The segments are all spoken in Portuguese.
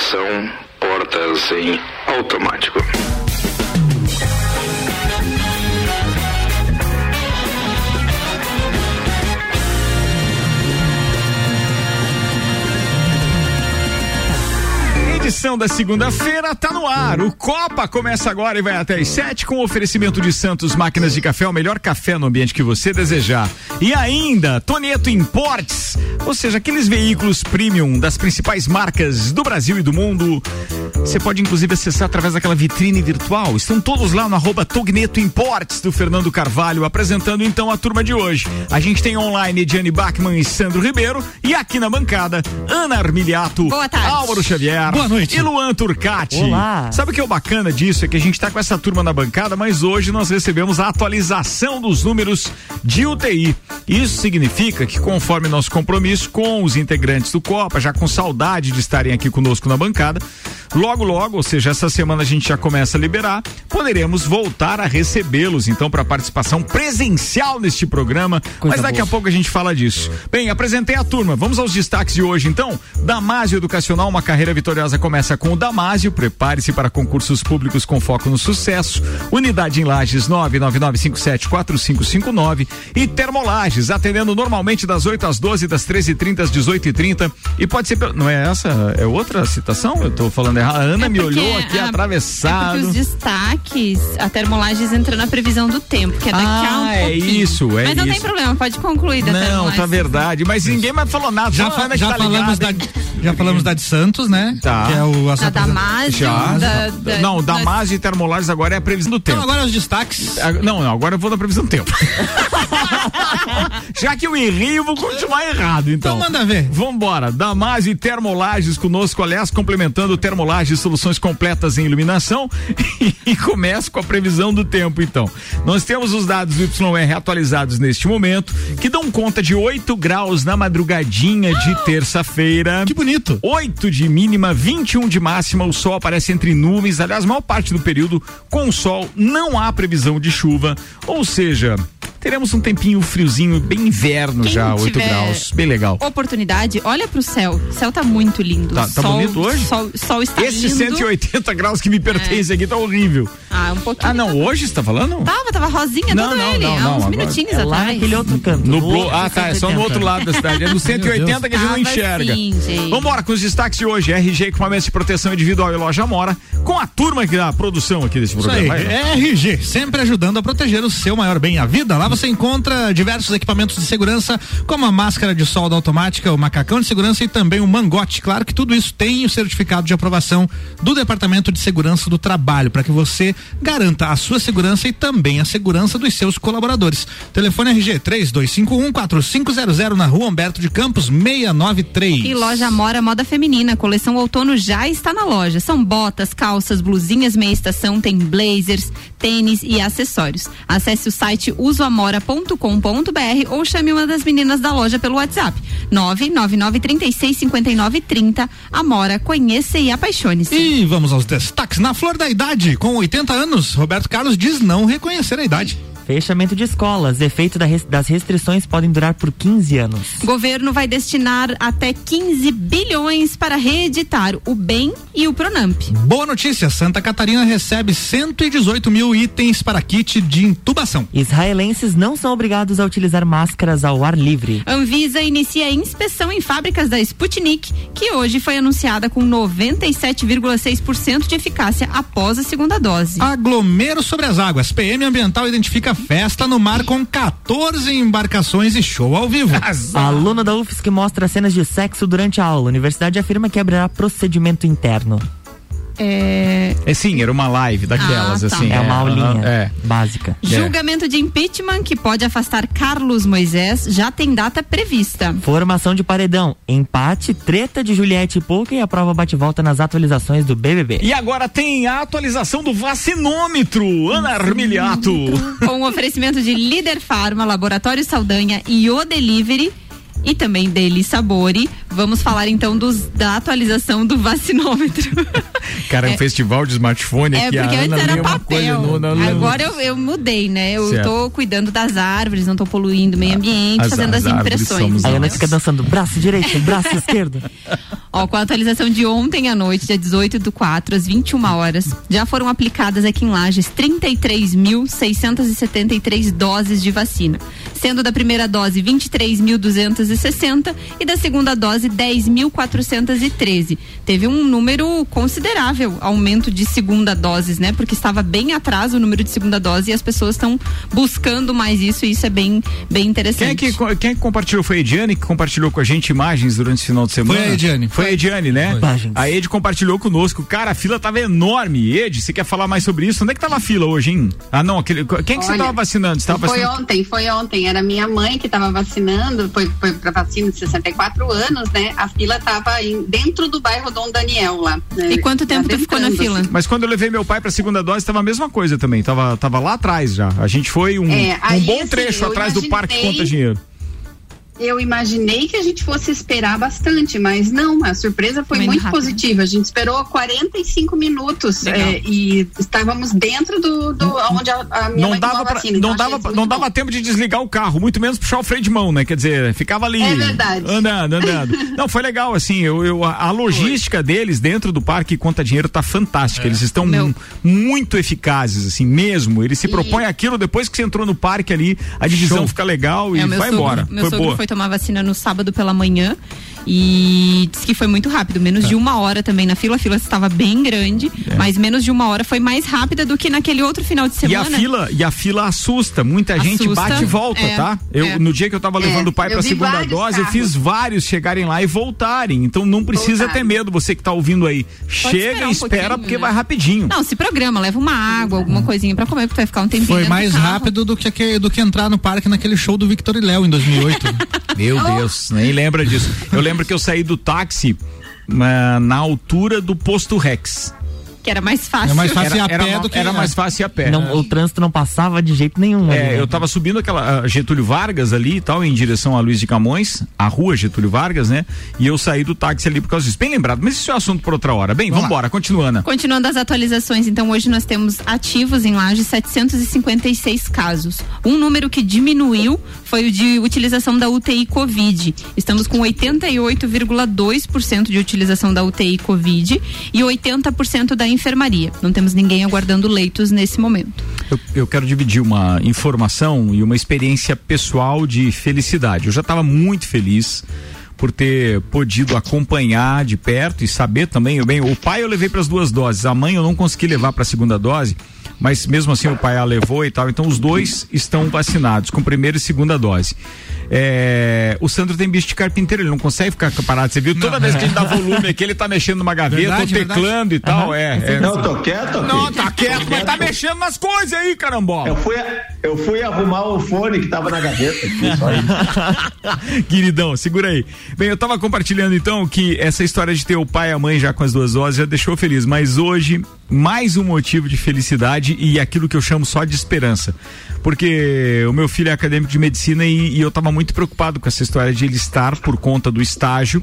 estação, portas em automático. Edição da segunda-feira tá no ar. O Copa começa agora e vai até às sete com oferecimento de Santos Máquinas de Café, o melhor café no ambiente que você desejar. E ainda, Toneto Imports, ou seja, aqueles veículos premium das principais marcas do Brasil e do mundo. Você pode inclusive acessar através daquela vitrine virtual. Estão todos lá no arroba Togneto Imports do Fernando Carvalho, apresentando então a turma de hoje. A gente tem online Ediane Bachmann e Sandro Ribeiro e aqui na bancada, Ana Armiliato, Boa tarde. Álvaro Xavier. Boa noite. E Luan Turcati. Olá. Sabe o que é o bacana disso? É que a gente tá com essa turma na bancada, mas hoje nós recebemos a atualização dos números de UTI. Isso significa que, conforme nosso compromisso com os integrantes do Copa, já com saudade de estarem aqui conosco na bancada, logo, logo, ou seja, essa semana a gente já começa a liberar, poderemos voltar a recebê-los, então, para participação presencial neste programa. Coisa mas daqui boa. a pouco a gente fala disso. Bem, apresentei a turma. Vamos aos destaques de hoje, então. Damásio Educacional, uma carreira vitoriosa começa com o Damásio. Prepare-se para concursos públicos com foco no sucesso. Unidade em Lages 999574559 e Termolages, atendendo normalmente das 8 às 12, das 13h30 às 18h30. E pode ser. Não é essa? É outra citação? Eu tô falando errado. A Ana É me olhou aqui a- atravessado. É os destaques, a termolagens entra na previsão do tempo, que é daqui a um Ah, é pouquinho. isso, é Mas não tem problema, pode concluir da Não, tá verdade. Mas ninguém mais falou nada. Já, a fa- já tá falamos da, ligada. já falamos da de Santos, né? Tá. Que é o Da Damásio, da, da, não, da- Damásio e Termolares agora é a previsão do tempo. Então agora os destaques. Ah, Não, não, agora eu vou da previsão do tempo. Já que eu errei, eu vou continuar errado, então. Então manda ver. Vambora, Damásio e Termolages conosco, aliás, complementando Termolages, soluções completas em iluminação e começa com a previsão do tempo, então. Nós temos os dados do YR atualizados neste momento, que dão conta de 8 graus na madrugadinha de terça-feira. Que bonito. 8 de mínima, 21 de máxima, o sol aparece entre nuvens, aliás, maior parte do período com sol, não há previsão de chuva, ou seja, teremos um tempinho friozinho, bem inverno Quem já, 8 tiver graus, bem legal. Oportunidade, olha pro céu. O céu tá muito lindo. Tá- tá sol, bonito hoje? Sol, sol está Esse lindo. 180 graus que me pertence aqui tá horrível. Ah, um pouquinho. Ah, não, hoje você tá falando? Tava, tava rosinha Não, todo não, ele, não, há não, uns agora- minutinhos É atrás. naquele outro canto. Nublou. no Ah, tá. É só no 180. outro lado da cidade. É no 180 que a gente não enxerga. assim, gente. Vambora com os destaques de hoje. RG equipamentos de proteção individual e loja Mora. Com a turma aqui da produção aqui desse programa. aí, Vai. RG, sempre ajudando a proteger o seu maior bem, a vida. Lá você encontra diversos equipamentos de segurança, como a máscara de solda automática, o macacão de segurança e também o mangote. Claro que tudo isso tem o certificado de aprovação do Departamento de Segurança do Trabalho, para que você garanta a sua segurança e também a segurança dos seus colaboradores. Telefone RG 32514500 na rua Humberto de Campos 693. E loja Amora Moda Feminina, coleção outono já está na loja. São botas, calças, blusinhas meia estação, tem blazers, tênis e acessórios. Acesse o site usoamora.com.br ou chame uma das meninas da loja pelo WhatsApp. 999365930. Amora, conheça e apaixone-se. E vamos aos destaques. Na flor da idade, com 80 anos, Roberto Carlos diz não reconhecer a idade. Fechamento de escolas. Efeito das restrições podem durar por 15 anos. Governo vai destinar até 15 bilhões para reeditar o BEM e o Pronamp. Boa notícia, Santa Catarina recebe 118 mil itens para kit de intubação. Israelenses não são obrigados a utilizar máscaras ao ar livre. Anvisa inicia a inspeção em fábricas da Sputnik, que hoje foi anunciada com 97,6% de eficácia após a segunda dose. Aglomero sobre as águas. PM Ambiental identifica festa no mar com 14 embarcações e show ao vivo. A aluna da UFSC mostra cenas de sexo durante a aula. A universidade afirma que abrirá procedimento interno. É, É sim, era uma live daquelas, Ah, tá. assim. É uma aulinha É. básica. Julgamento de impeachment que pode afastar Carlos Moisés já tem data prevista. Formação de paredão, empate, treta de Juliette e Pouca e a prova bate-volta nas atualizações do BBB. E agora tem a atualização do vacinômetro, Ana Armiliato. Com o oferecimento de Líder Farma, Laboratório Saldanha e O Delivery. E também dele Sabore. Vamos falar então dos, da atualização do vacinômetro. Cara, é um festival de smartphone É aqui. a porque Ana antes era papel. no- no- no- Agora eu, eu mudei, né? Eu Certo. tô cuidando das árvores, não tô poluindo o meio ambiente, As- fazendo as, as impressões. Aí a Ana nós. fica dançando braço direito, braço esquerdo. Ó, com a atualização de ontem à noite, dia 18 do 4, às 21 horas, já foram aplicadas aqui em Lages 33.673 doses de vacina, sendo da primeira dose 23.260 e da segunda dose 10.413. Teve um número considerável aumento de segunda doses, né? Porque estava bem atrás o número de segunda dose e as pessoas estão buscando mais isso e isso é bem, bem interessante. Quem é, que, quem é que compartilhou? Foi a Ediane que compartilhou com a gente imagens durante esse final de semana? Foi a Ediane. Foi a Ediane, né? Foi. A Ed compartilhou conosco. Cara, a fila tava enorme. Ed, você quer falar mais sobre isso? Onde é que tava a fila hoje, hein? Ah, não, aquele, quem que você Olha, tava vacinando? Você tava foi vacinando? ontem, foi ontem. Era minha mãe que estava vacinando, foi, foi para vacina de 64 anos, né? A fila estava dentro do bairro Dom Daniel lá. né? E quanto tempo tu ficou na fila? assim. Mas quando eu levei meu pai pra segunda dose, tava a mesma coisa também. Tava, tava lá atrás já. A gente foi um, É, um bom assim, trecho atrás do parque imaginei- Conta Dinheiro. Eu imaginei que a gente fosse esperar bastante, mas não, a surpresa foi Muito muito rápido. positiva. A gente esperou 45 minutos é, e estávamos dentro do, do onde a, a minha Não mãe dava, pra, vacina. não, então dava, não dava tempo de desligar o carro, muito menos puxar o freio de mão, né? Quer dizer, ficava ali. É verdade. Andando, andando. não, foi legal, assim, eu, eu- a, a logística deles dentro do parque Conta Dinheiro tá fantástica. Eles estão Meu. mu- muito eficazes, assim, mesmo. Eles se E- propõem aquilo, depois que você entrou no parque ali, a divisão Show. fica legal e É, vai embora. Meu foi boa. foi tomar vacina no sábado pela manhã e disse que foi muito rápido, menos de uma hora também na fila. A fila estava bem grande, mas menos de uma hora foi mais rápida do que naquele outro final de E a semana. fila, e a fila assusta, muita gente Assusta, bate e volta, é, tá? Eu é. no dia que eu tava levando o pai eu pra vi segunda dose, eu carros. fiz vários chegarem lá e voltarem. Então não precisa Voltarem. ter medo, você que tá ouvindo aí. Chega esperar e um espera porque né? vai rapidinho. Não, se programa, leva uma água, alguma coisinha pra comer, porque vai ficar um tempinho. Foi mais carro. rápido do que, do que entrar no parque naquele show do Victor e Léo em 2008. Meu Deus, nem lembra disso. Eu lembro que eu saí do táxi ah, na altura do posto Rex. Que era mais fácil. É mais fácil ir a Era, pé era, do que era mais fácil ir a pé. Não, o trânsito não passava de jeito nenhum. ali, É, né? eu tava subindo aquela Getúlio Vargas ali e tal, em direção a Luiz de Camões, a rua Getúlio Vargas, né? E eu saí do táxi ali por causa disso. Bem lembrado, mas isso é assunto por outra hora. Bem, vamos embora, continuando. Continuando as atualizações, então hoje nós temos ativos em Laje 756 casos. Um número que diminuiu foi o de utilização da UTI Covid. Estamos com 88,2% de utilização da UTI Covid e 80% da enfermaria. Não temos ninguém aguardando leitos nesse momento. Eu, eu quero dividir uma informação e uma experiência pessoal de felicidade. Eu já estava muito feliz por ter podido acompanhar de perto e saber também. Bem, o pai eu levei para as duas doses, a mãe eu não consegui levar para a segunda dose, mas mesmo assim o pai a levou e tal. Então os dois estão vacinados com primeira e segunda dose. É, o Sandro tem bicho de carpinteiro, ele não consegue ficar parado. Você viu? Toda vez que a gente dá volume aqui, ele tá mexendo numa gaveta, Verdade, ou teclando e tal. É, é. Não, tô quieto, Não, filho. tá quieto, mas tá mexendo nas coisas aí, carambola. Eu fui, eu fui arrumar o fone que tava na gaveta. aqui. Queridão, segura aí. Bem, eu tava compartilhando então que essa história de ter o pai e a mãe já com as duas doses já deixou feliz, mas hoje mais um motivo de felicidade e aquilo que eu chamo só de esperança. Porque o meu filho é acadêmico de medicina e, e eu tava muito preocupado com essa história de ele estar por conta do estágio.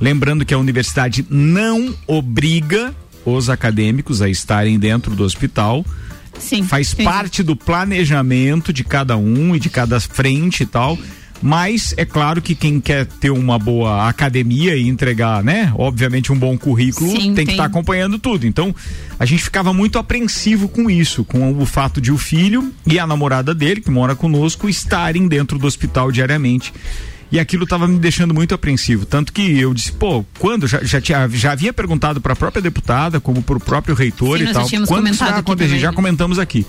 Lembrando que a universidade não obriga os acadêmicos a estarem dentro do hospital Sim. faz sim. parte do planejamento de cada um e de cada frente e tal. Mas é claro que quem quer ter uma boa academia e entregar, né, obviamente um bom currículo, Sim, tem que estar acompanhando tudo. Então, a gente ficava muito apreensivo com isso, com o fato de o filho e a namorada dele, que mora conosco, estarem dentro do hospital diariamente. E aquilo estava me deixando muito apreensivo. Tanto que eu disse, pô, quando? Já, já, tinha, já havia perguntado para a própria deputada, como para o próprio reitor Sim, e tal. Quando isso vai acontecer? Já né? comentamos aqui.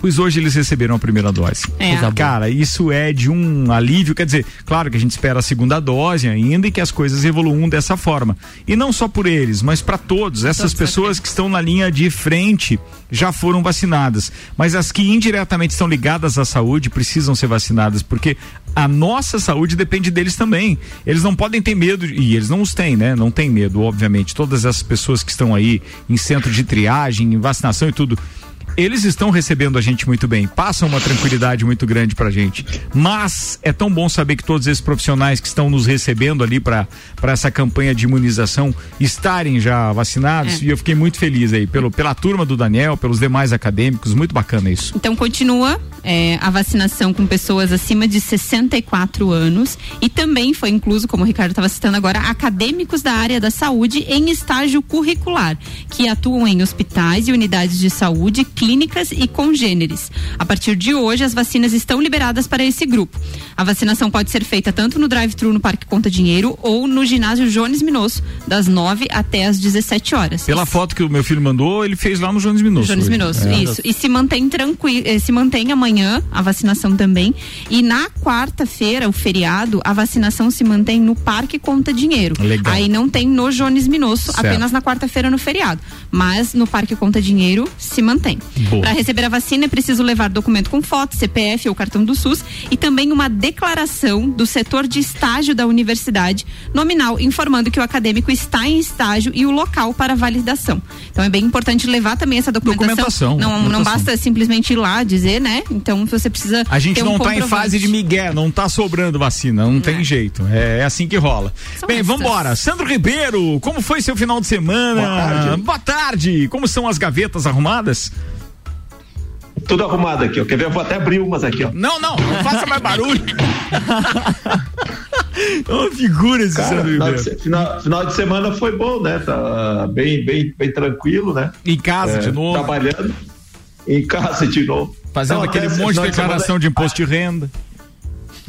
Pois hoje eles receberam a primeira dose. É. Cara, isso é de um alívio, quer dizer, claro que a gente espera a segunda dose ainda e que as coisas evoluam dessa forma. E não só por eles, mas para todos. Essas Todos pessoas que estão na linha de frente já foram vacinadas, mas as que indiretamente estão ligadas à saúde precisam ser vacinadas, porque a nossa saúde depende deles também. Eles não podem ter medo, e eles não os têm, né? Não tem medo, obviamente. Todas essas pessoas que estão aí em centro de triagem, em vacinação e tudo, eles estão recebendo a gente muito bem, passam uma tranquilidade muito grande pra gente. Mas é tão bom saber que todos esses profissionais que estão nos recebendo ali para essa campanha de imunização estarem já vacinados. É. E eu fiquei muito feliz aí pelo, pela turma do Daniel, pelos demais acadêmicos. Muito bacana isso. Então continua é, a vacinação com pessoas acima de 64 anos e também foi incluso, como o Ricardo estava citando agora, acadêmicos da área da saúde em estágio curricular, que atuam em hospitais e unidades de saúde, clínicas e congêneres. A partir de hoje, as vacinas estão liberadas para esse grupo. A vacinação pode ser feita tanto no drive-thru no Parque Conta Dinheiro ou no ginásio Jones Minosso, das 9 até as 17 horas. Pela foto que o meu filho mandou, ele fez lá no Jones Minosso. Jones hoje. Minosso, É. isso. E se mantém tranquilo, eh, se mantém amanhã a vacinação também. E na quarta-feira, o feriado, a vacinação se mantém no Parque Conta Dinheiro. Legal. Aí não tem no Jones Minosso, Certo. apenas na quarta-feira no feriado. Mas no Parque Conta Dinheiro se mantém. Para receber a vacina é preciso levar documento com foto, CPF ou cartão do SUS e também uma declaração do setor de estágio da universidade nominal informando que o acadêmico está em estágio e o local para validação. Então é bem importante levar também essa documentação. Documentação, Não, não documentação. basta simplesmente ir lá dizer, né? Então você precisa A gente ter não um tá em fase de migué, não tá sobrando vacina, não tem jeito. É, é assim que rola. São Bem, estas. vambora. Sandro Ribeiro, como foi seu final de semana? Boa tarde. Boa tarde. Como são as gavetas arrumadas? Tudo arrumado aqui, ó. Quer ver? Eu vou até abrir umas aqui, ó. Não, não, não faça mais barulho. Ô, figura esse Cara, final de, final- final de semana foi bom, né? Tá bem, bem, bem tranquilo, né? Em casa É, de novo, Trabalhando em casa de novo. fazendo Não, aquele monte de declaração semana- de imposto de renda.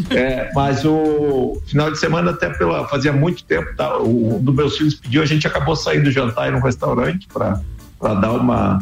É, mas o final de semana, até pela. Fazia muito tempo, tá? O, um dos meus filhos pediu, a gente acabou saindo jantar em um restaurante para dar uma,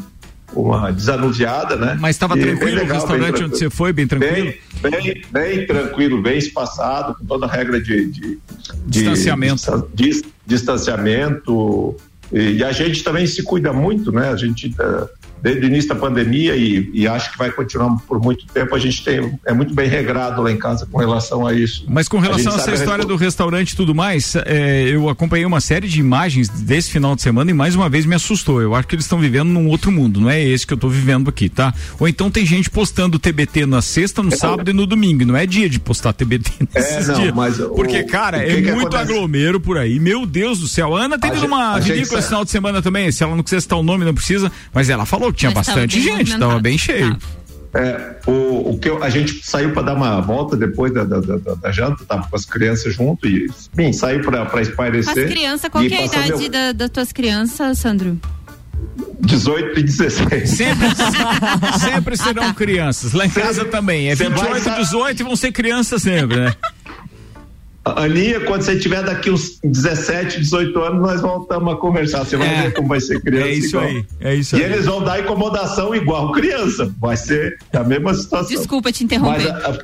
uma desanuviada, né? Mas estava bem tranquilo o legal, bem restaurante onde você foi, bem tranquilo? Bem, bem, bem tranquilo, bem espaçado, com toda a regra de, de- de- Distanciamento. distan- dis- distanciamento. E, e a gente também se cuida muito, né? A gente, eh, desde o início da pandemia, e, e acho que vai continuar por muito tempo, a gente tem, é muito bem regrado lá em casa com relação a isso. Mas com A relação gente a essa a história respo- do restaurante e tudo mais, é, eu acompanhei uma série de imagens desse final de semana e mais uma vez me assustou. Eu acho que eles estão vivendo num outro mundo, não é esse que eu tô vivendo aqui, tá? Ou então tem gente postando TBT na sexta, no sábado e no domingo. Não é dia de postar TBT nesses É, não, dias. mas o- Porque, cara, o que é que muito acontece? aglomero por aí. Meu Deus do céu. A Ana teve A numa a gente vinícola esse final de semana também. Se ela não quiser citar o nome, não precisa. Mas ela falou que tinha Mas bastante bem gente, tava movimentado. bem cheio. Tava. É, o, o que eu- a gente saiu para dar uma volta depois da, da, da, da janta, tava com as crianças junto e, enfim, saiu para As espairecer. crianças, qual que é a idade meu- da- das tuas crianças, Sandro? 18 e 16. Sempre, sempre serão crianças. Lá em casa também. É Cê vai 28, sa- 18 e vão ser crianças sempre, né? Aninha, quando você tiver daqui uns 17, 18 anos, nós voltamos a conversar. Você vai É. ver como vai ser criança. É isso igual. aí. É isso E aí. eles vão dar incomodação igual criança. Vai ser a mesma situação. Desculpa te Mas interromper. a- a-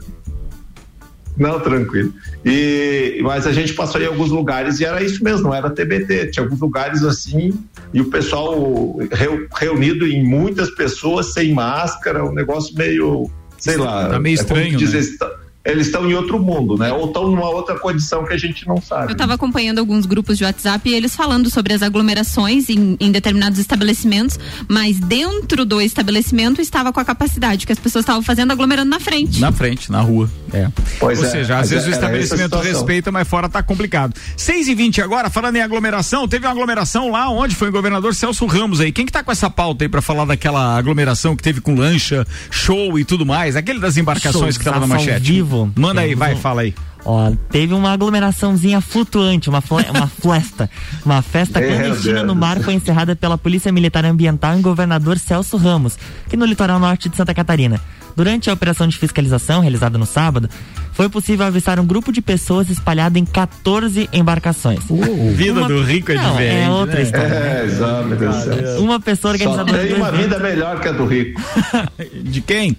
Não, tranquilo. E, mas a gente passou em alguns lugares e era isso mesmo, não era TBT. Tinha alguns lugares assim e o pessoal reu- reunido em muitas pessoas sem máscara, um negócio meio, sei lá. Tá meio é estranho, dizer, né? Eles estão em outro mundo, né? Ou estão numa outra condição que a gente não sabe. Eu estava acompanhando alguns grupos de WhatsApp e eles falando sobre as aglomerações em, em determinados estabelecimentos, mas dentro do estabelecimento estava com a capacidade que as pessoas estavam fazendo aglomerando na frente. Na frente, na rua. É. Pois Ou é, seja, às vezes o a estabelecimento respeita, mas fora tá complicado. 6 e 20 agora, falando em aglomeração, teve uma aglomeração lá onde foi o governador Celso Ramos aí. Quem que tá com essa pauta aí pra falar daquela aglomeração que teve com lancha, show e tudo mais? Aquele das embarcações que tava na manchete. vivo. Manda aí, vai, um- fala aí. Ó, teve uma aglomeraçãozinha flutuante, uma, fle- uma flesta. Uma festa clandestina no mar foi encerrada pela Polícia Militar Ambiental em governador Celso Ramos, aqui no litoral norte de Santa Catarina. Durante a operação de fiscalização realizada no sábado, foi possível avistar um grupo de pessoas espalhado em 14 embarcações. Vida Uma- do rico é Não, diferente. é outra né? história. É, exato, meu Deus do céu. Uma pessoa Só organizadora tem do uma evento. vida melhor que a do rico. De quem?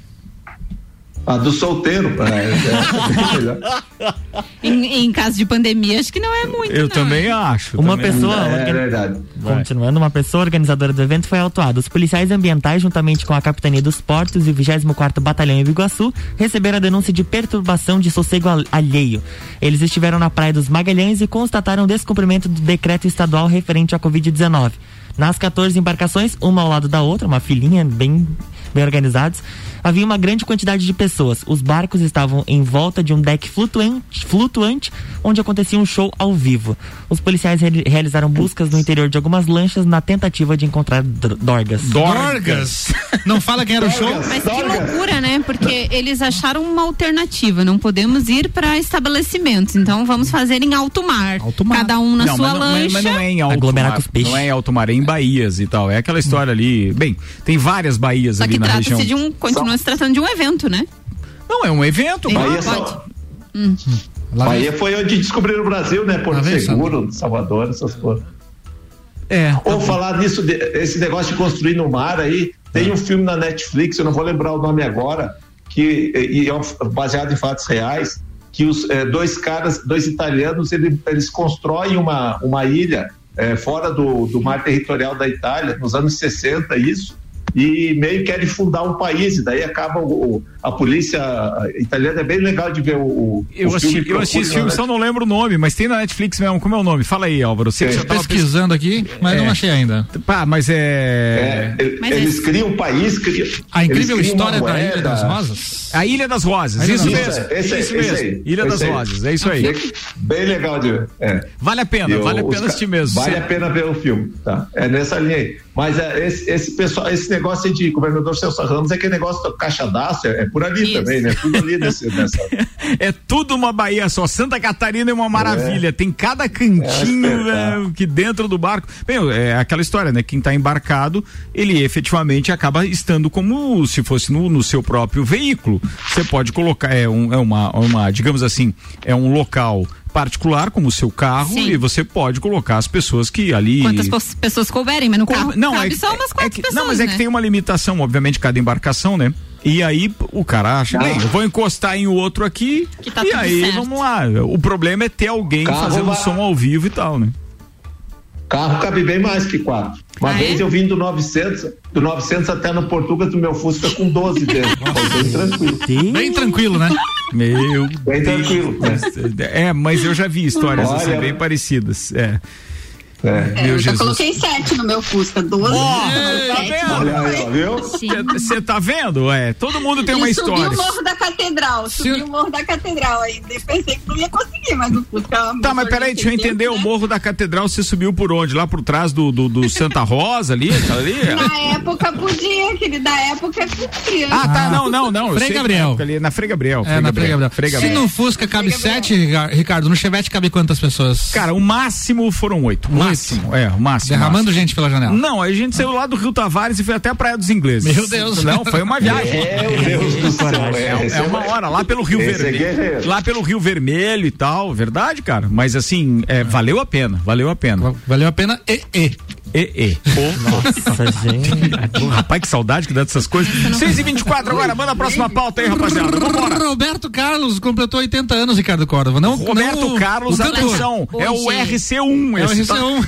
A do solteiro. É, é melhor. Em, em caso de pandemia, acho que não é muito. Eu não. também acho. Uma também. pessoa. É organ- verdade. Continuando, uma pessoa organizadora do evento foi autuada. Os policiais ambientais, juntamente com a Capitania dos Portos e o 24º Batalhão em Biguaçu, receberam a denúncia de perturbação de sossego al- alheio. Eles estiveram na Praia dos Magalhães e constataram o descumprimento do decreto estadual referente à Covid-19. Nas 14 embarcações, uma ao lado da outra, uma filinha bem bem organizados. Havia uma grande quantidade de pessoas. Os barcos estavam em volta de um deck flutuante, flutuante onde acontecia um show ao vivo. Os policiais re realizaram buscas no interior de algumas lanchas na tentativa de encontrar dorgas. Dorgas? Não fala quem era o show? Mas que loucura, né? Porque eles acharam uma alternativa. Não podemos ir para estabelecimentos. Então vamos fazer em alto mar. Alto mar. Cada um na não, sua mas, lancha. mas, mas não é em alto Aglomerar mar, com os peixes. Não é em alto mar, é em baías e tal. É aquela história ali. Bem, tem várias baías Só ali que na região. trata-se de um. Continua se tratando de um evento, né? Não, é um evento. Bahia, vem- Bahia foi onde descobriram o Brasil, né? Porto Lá vem, Seguro, Salvador, essas coisas. É. Ou falar nisso, de- esse negócio de construir no mar aí, tem um filme na Netflix, eu não vou lembrar o nome agora, que e é um- baseado em fatos reais, que os eh, dois caras, dois italianos, ele- eles constroem uma, uma ilha eh, fora do, do mar territorial da Itália, nos anos 60, isso, e meio querem fundar um país, e daí acaba o, a polícia italiana, é bem legal de ver o, o Eu o assisti, filme, eu assisti esse filme, só não lembro o nome, mas tem na Netflix mesmo. Como é o nome? Fala aí, Álvaro. Você que É, já tava Pesquisando aqui, mas É. não achei ainda. Pá, mas é. É, Mas eles esse- criam um país, criam, A incrível história da Ilha das Rosas. A Ilha das Rosas, isso das mesmo. Isso esse mesmo. aí, Ilha das. Rosas, é isso aí. Bem legal de ver. É. Vale a pena, vale a pena assistir mesmo. Vale a pena ver o filme, tá? É nessa linha aí. Mas é, esse, esse pessoal, esse negócio aí de governador Celso Ramos é aquele negócio do caixa d'água, é por ali Isso. também, né? Tudo ali nesse, nessa. É tudo uma Bahia só. Santa Catarina é uma maravilha. Tem cada cantinho É espetáculo. né, que dentro do barco. Bem, é aquela história, né? Quem está embarcado, ele efetivamente acaba estando como se fosse no, no seu próprio veículo. Você pode colocar, é, um, é uma, uma, digamos assim, é um local particular como o seu carro Sim. e você pode colocar as pessoas que ali Quantas pessoas couberem, mas no carro não, cabe é, só umas é quatro que, pessoas, Não, mas é né? que tem uma limitação, obviamente, cada embarcação, né? E aí o cara acha, bem, eu vou encostar em outro aqui Que tá e aí certo. vamos lá. O problema é ter alguém Carro fazendo vai- som ao vivo e tal, né? Carro cabe bem mais que quatro. Uma Ah, vez é? eu vim do 900, do 900 até no Portugal do meu Fusca com 12 dentro. Foi bem tranquilo. Bem tranquilo, né? Meu Bem tranquilo. Né? É, mas eu já vi histórias assim, Olha. bem parecidas. É. É. É, Meu eu já Jesus. coloquei sete no meu Fusca, 12. tá sete, vendo? Olha aí, ó, viu? Você tá vendo? É, todo mundo tem uma e subi história. o morro da catedral, subi Se- o morro da catedral aí. Pensei que não ia conseguir, mas o Fusca. é uma Tá, mas peraí, de deixa eu 600, entender. O né? morro da catedral você subiu por onde? Lá por trás do, do, do Santa Rosa ali? aquela ali? Na época podia, querido, da época podia. Ah, tá, não, não, não. eu Frei Gabriel. Ali, na Frei Gabriel. É, na Frei Gabriel. Frei Se Gabriel. no Fusca cabe Frei Gabriel. sete, Rica- Ricardo, no Chevette cabe quantas pessoas? Cara, o máximo foram oito. O máximo, é, o máximo. Derramando máximo. gente pela janela. Não, a gente saiu lá do Rio Tavares e foi até a Praia dos Ingleses. Meu Deus. Não, foi uma viagem. Meu Deus do céu. É, esse é uma hora, lá pelo Rio Esse é Vermelho. guerreiro. lá pelo Rio Vermelho e tal, verdade, cara? Mas assim, é, valeu a pena, valeu a pena. Valeu a pena e, e. E, e. Nossa, gente. Rapaz, que saudade que dá dessas coisas. 6 e 24 agora, manda a próxima pauta aí, rapaziada. Vambora. Roberto Carlos completou 80 anos, Ricardo Córdova. Não, Roberto não Carlos, atenção, é o Hoje. RC1. É o esse tá- RC1.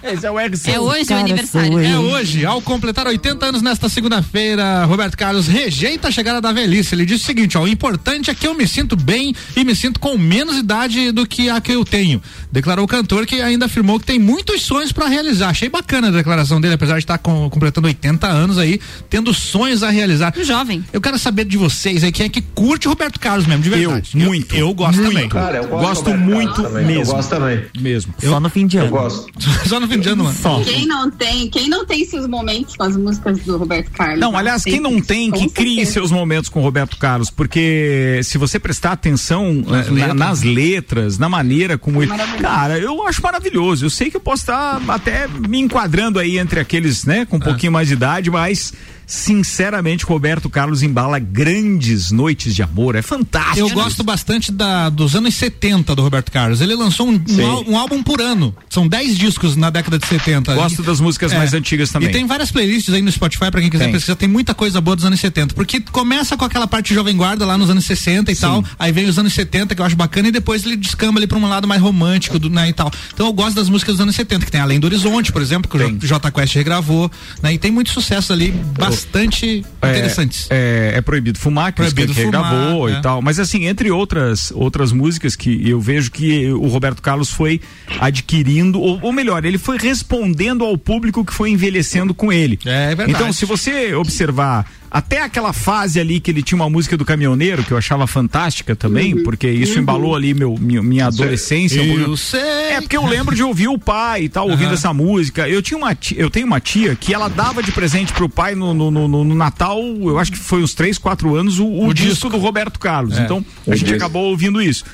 Esse é o RC1. É hoje o aniversário. né? É hoje, ao completar 80 anos nesta segunda-feira, Roberto Carlos rejeita a chegada da velhice. Ele disse o seguinte: ó, o importante é que eu me sinto bem e me sinto com menos idade do que a que eu tenho. Declarou o cantor que ainda afirmou que tem muitos sonhos para realizar. Achei bacana a declaração dele, apesar de estar com- completando 80 anos aí, tendo sonhos a realizar. Jovem. Eu quero saber de vocês aí, quem é que curte o Roberto Carlos mesmo, de Eu, verdade. muito. Eu, gosto Muito. também. Cara, eu gosto, Gosto muito também, mesmo. Eu gosto também. Mesmo. Só no fim de Eu ano. gosto. Só no fim de ano, mano. Só. Quem não tem, quem não tem seus momentos com as músicas do Roberto Carlos? Não, aliás, quem não tem, que crie seus momentos com o Roberto Carlos, porque se você prestar atenção eh, na- letras. nas letras, na maneira como ele. Maravilhoso. Cara, eu acho maravilhoso. Eu sei que eu posso estar até me enquadrando aí entre aqueles, né, com um pouquinho mais de idade, mas. Sinceramente, Roberto Carlos embala grandes noites de amor. É fantástico. Eu gosto bastante da, dos anos 70 do Roberto Carlos. Ele lançou um, um, Sim. um álbum por ano. São 10 discos na década de 70. Gosto E- das músicas é. mais antigas também. E tem várias playlists aí no Spotify pra quem quiser Tem. pesquisar. Tem muita coisa boa dos anos 70. Porque começa com aquela parte de Jovem Guarda lá nos anos 60 e tal. Aí vem os anos 70, que eu acho bacana, e depois ele descamba ali pra um lado mais romântico do, né, e tal. Então eu gosto das músicas dos anos 70, que tem Além do Horizonte, por exemplo, que Tem. o J Quest regravou. Né, e tem muito sucesso ali. Bastante. Bastante É, interessantes. É, é proibido fumar, que, Proibido que fumar, gravou é. e tal. Mas assim, entre outras outras músicas que eu vejo que o Roberto Carlos foi adquirindo, ou, ou melhor, ele foi respondendo ao público que foi envelhecendo com ele. É, é verdade. Então, se você observar até aquela fase ali que ele tinha uma música do caminhoneiro, que eu achava fantástica também, porque isso embalou ali meu, minha, minha adolescência. Eu sei. É porque eu lembro de ouvir o pai e tal, ouvindo Aham. essa música. Eu tinha uma tia, eu tenho uma tia que ela dava de presente pro pai no, no, no- no Natal, eu acho que foi uns 3, 4 anos, o, o O disco, disco. do Roberto Carlos. É. Então, a O gente disco. acabou ouvindo isso.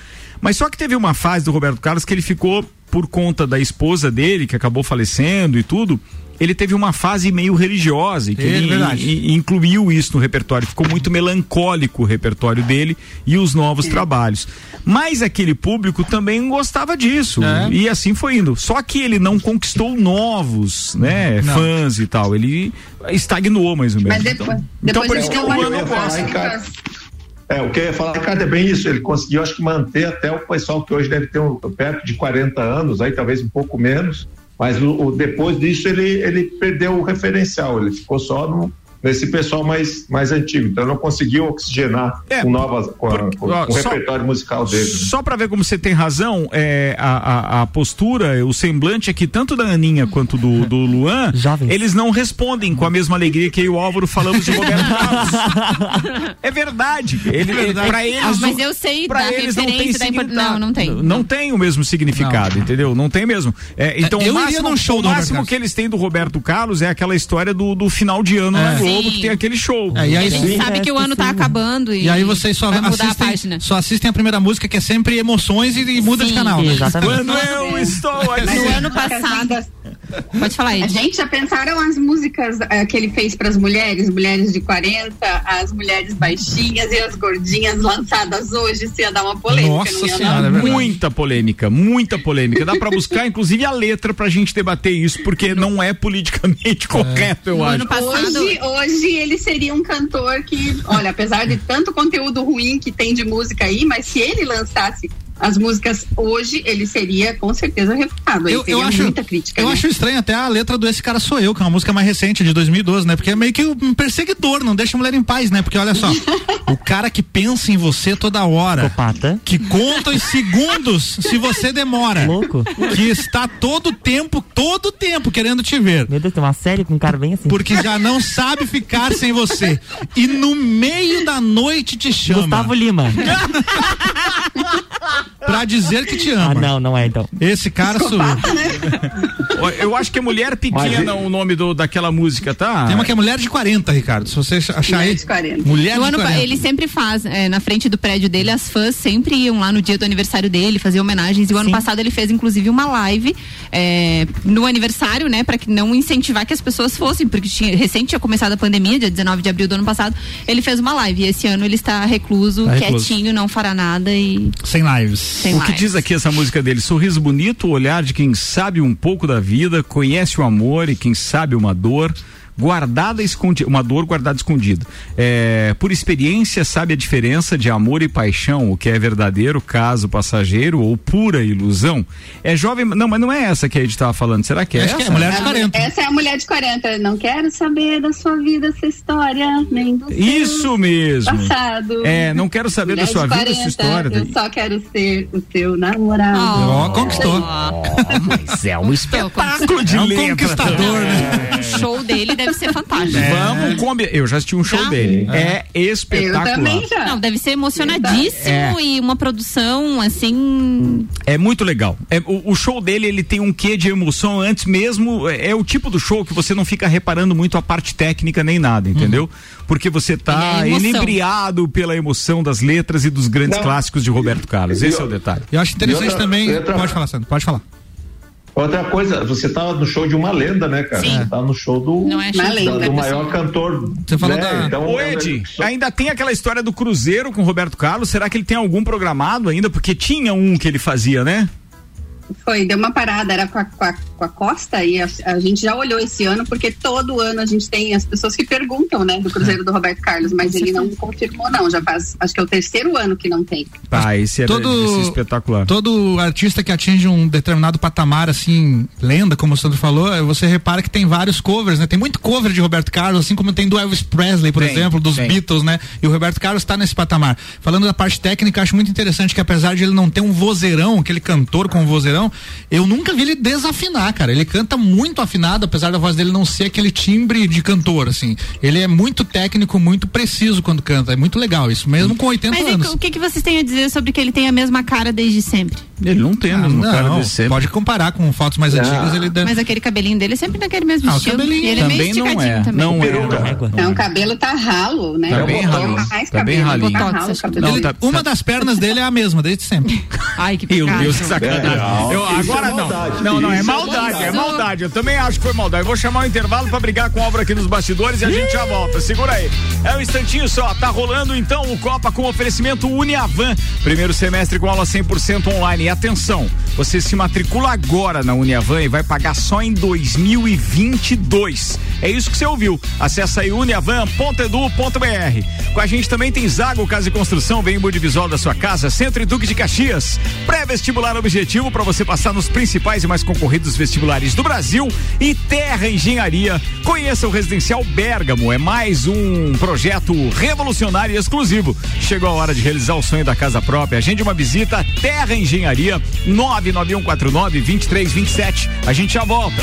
Mas só que teve uma fase do Roberto Carlos que ele ficou, por conta da esposa dele, que acabou falecendo e tudo, ele teve uma fase meio religiosa e que É, ele incluiu isso no repertório. Ficou muito melancólico o repertório dele e os novos trabalhos. Mas aquele público também gostava disso. É. E assim foi indo. Só que ele não conquistou novos, né, Não. fãs e tal. Ele estagnou mais ou menos. Mas depois, então, então por isso que o Luan não eu ia falar, gosta. É, o que eu ia falar, Ricardo, é bem isso. Ele conseguiu, acho que, manter até o pessoal que hoje deve ter um, perto de 40 anos, aí talvez um pouco menos. Mas o, o- depois disso ele, ele perdeu o referencial. Ele ficou só no, nesse pessoal mais, mais antigo. Então não conseguiu oxigenar É, com novas, com, porque, com- ó, com o só- repertório musical dele. né? Só pra ver como você tem razão, é, a, a, a postura, o semblante aqui, tanto da Aninha quanto do, do Luan, Jovens. eles não respondem com a mesma alegria que eu e o Álvaro falamos de Roberto Carlos. É verdade. Ele, ele- pra eles, Ah, mas não- eu sei pra da eles não tem da impor- significado. não, não tem. Não tem o mesmo significado, entendeu? Não tem mesmo. É, então, eu o iria máximo, num show o máximo que eles têm do Roberto Carlos é aquela história do, do final de ano na É. Globo, que tem aquele show. É, e aí A gente sim. sabe que o ano tá acabando e, E aí vocês só a assistem, página. só assistem a primeira música, que é sempre emoções e, e muda de Sim, canal. né? Exatamente. Quando eu estou aqui. No ano Mas passado. Pode falar aí. A gente já pensaram as músicas eh, que ele fez para as mulheres, mulheres de 40, as mulheres baixinhas e as gordinhas lançadas hoje, se ia dar uma polêmica. Nossa não ia, Senhora, é. Muita polêmica, muita polêmica. Dá pra buscar, inclusive, a letra pra gente debater isso, porque não é politicamente correto, eu No acho. passado. Hoje, hoje ele seria um cantor que, olha, apesar de tanto conteúdo ruim que tem de música aí, mas se ele lançasse as músicas hoje, ele seria com certeza refutado. Eu, eu acho, muita crítica. eu né? acho estranho até a letra do Esse Cara Sou Eu, que é uma música mais recente, de 2012, né? Porque é meio que um perseguidor, não deixa a mulher em paz, né? Porque olha só, o cara que pensa em você toda hora, Psicopata. que conta os segundos se você demora, Louco. que está todo tempo, todo tempo querendo te ver. Meu Deus, tem uma série com um cara bem assim. Porque já não sabe ficar sem você. E no meio da noite te chama Gustavo Lima. pra dizer que te Ah, ama. não, não é então. Esse cara sou eu. Ó, Eu acho que é Mulher Pequena o nome do, daquela música, tá? Tem uma que é mulher de 40, Ricardo. Se você achar Mulher aí. de 40. Mulher No de ano, pa- 40. ele sempre faz, é, na frente do prédio dele, as fãs sempre iam lá no dia do aniversário dele, fazer homenagens. E o ano Sim. passado ele fez, inclusive, uma live é, no aniversário, né? Pra que não incentivar que as pessoas fossem, porque tinha, recente tinha começado a pandemia, dia 19 de abril do ano passado. Ele fez uma live. E esse ano ele está recluso, Tá recluso. quietinho, não fará nada e Sem lives. O que diz aqui essa música dele? Sorriso bonito, o olhar de quem sabe um pouco da vida, conhece o amor e quem sabe uma dor. Guardada escondida, uma dor guardada escondida. É, por experiência, sabe a diferença de amor e paixão, o que é verdadeiro, caso passageiro ou pura ilusão. É jovem, não, mas não é essa que a gente estava falando. Será que é Acho que essa? é mulher de A- 40. Essa é a mulher de 40. Não quero saber da sua vida, essa história, nem do seu Isso mesmo. passado. É, não quero saber Mulher da sua de vida, sua história. Eu só quero ser o seu namorado. Ó, conquistou. Mas é um espetáculo de É um letra conquistador, também. né? O show dele deve ser fantástico. Vamos combinar. Eu já assisti um show Já? dele. É, Eu espetacular. também já. Não, deve ser emocionadíssimo É. e uma produção assim. É muito legal. É, o, o show dele, ele tem um quê de emoção antes mesmo. É, é o tipo do show que você não fica reparando muito a parte técnica nem nada, entendeu? Porque você tá É inebriado pela emoção das letras e dos grandes Não. clássicos de Roberto Carlos. Esse é o detalhe. Eu acho interessante E outra- também. Pode falar, Sandro, pode falar. Outra coisa, você tava no show de uma lenda, né, cara? Sim. Você tá no show do, Não é show lenda, da- do maior cantor. Você falou né? da- Então, Ô é- Ed, só- ainda tem aquela história do Cruzeiro com o Roberto Carlos. Será que ele tem algum programado ainda? Porque tinha um que ele fazia, né? Foi, deu uma parada, era com a, com a com a Costa e a, a, gente já olhou esse ano, porque todo ano a gente tem as pessoas que perguntam, né, do Cruzeiro do Roberto Carlos, mas ele não confirmou, não. Já faz, acho que é o terceiro ano que não tem. Tá, esse é, todo, esse é espetacular. Todo artista que atinge um determinado patamar, assim, lenda, como o Sandro falou, é, você repara que tem vários covers, né? Tem muito cover de Roberto Carlos, assim como tem do Elvis Presley, por tem, exemplo, dos tem. Beatles, né? E o Roberto Carlos está nesse patamar. Falando da parte técnica, acho muito interessante que apesar de ele não ter um vozeirão, aquele cantor com um vozeirão, eu nunca vi ele desafinar, cara. Ele canta muito afinado, apesar da voz dele não ser aquele timbre de cantor, assim. Ele é muito técnico, muito preciso quando canta. É muito legal isso, mesmo com 80 Mas anos. o que, que vocês têm a dizer sobre que ele tem a mesma cara desde sempre? Ele não tem a mesma ah, cara desde sempre. Pode comparar com fotos mais antigas. Ele deve... Mas aquele cabelinho dele é sempre naquele mesmo ah, estilo. E ele também é meio não é. Também. Não é. Não, o cabelo tá ralo, né? Tá bem ralo. Tá bem ralinho. Não, tá, uma das pernas dele é a mesma, desde sempre. Ai, que pecado. Meu Deus, que sacanagem. É, agora é não. Não, não, é maldade, é maldade. Eu também acho que foi maldade. Eu vou chamar o intervalo pra brigar com o Álvaro aqui nos bastidores e a gente já volta. Segura aí. É um instantinho só. Tá rolando então o Copa com oferecimento Uniavan. Primeiro semestre com aula 100% online. E atenção, você se matricula agora na Uniavan e vai pagar só em 2022. É isso que você ouviu. Acesse aí uniavan.edu.br. Com a gente também tem Zago Casa e Construção, vem em Visual da sua casa, Centro e Duque de Caxias. Pré-vestibular objetivo para você passar nos principais e mais concorridos vestibulares do Brasil e Terra Engenharia. Conheça o Residencial Bergamo, é mais um projeto revolucionário e exclusivo. Chegou a hora de realizar o sonho da casa própria. Agende uma visita Terra Engenharia 99149 2327. A gente já volta.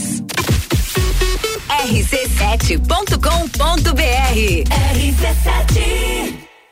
sonhos. rc7.com.br RC7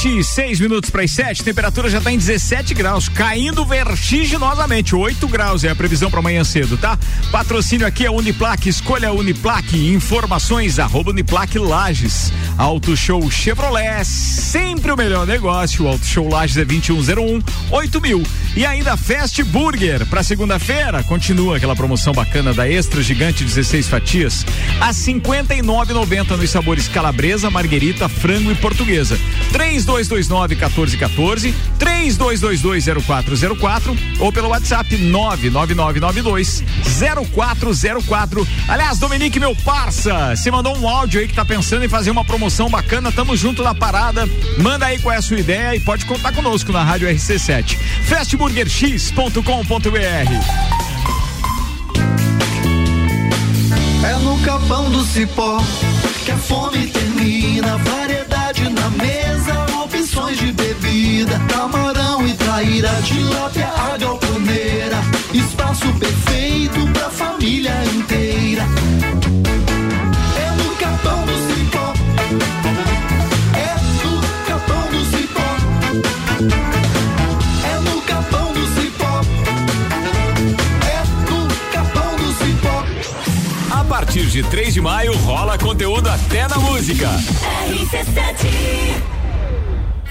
26 minutos para as 7, temperatura já está em 17 graus, caindo vertiginosamente. 8 graus é a previsão para amanhã cedo, tá? Patrocínio aqui é Uniplaque, escolha Uniplaque. Informações arroba Uniplaque Lages. Auto Show Chevrolet, sempre o melhor negócio. Auto Show Lages é 2101 8000. E ainda Fast Burger. Para segunda-feira, continua aquela promoção bacana da Extra Gigante 16 fatias a 59,90 nos sabores calabresa, marguerita, frango e portuguesa. 3229 1414, 3222 0404 ou pelo WhatsApp 99992 0404. Aliás, Dominique, meu parça, se mandou um áudio aí que tá pensando em fazer uma promoção bacana, tamo junto na parada. Manda aí qual é a sua ideia e pode contar conosco na Rádio RC7. Fastburgerx.com.br. É no capão do cipó que a fome termina, variedade na mesa, de bebida, camarão e traíra, tilápia, a galponeira, espaço perfeito pra família inteira. É no Capão do Cipó, é no Capão do Cipó, é no Capão do Cipó, é no Capão do Cipó. A partir de 3 de maio rola conteúdo até na música.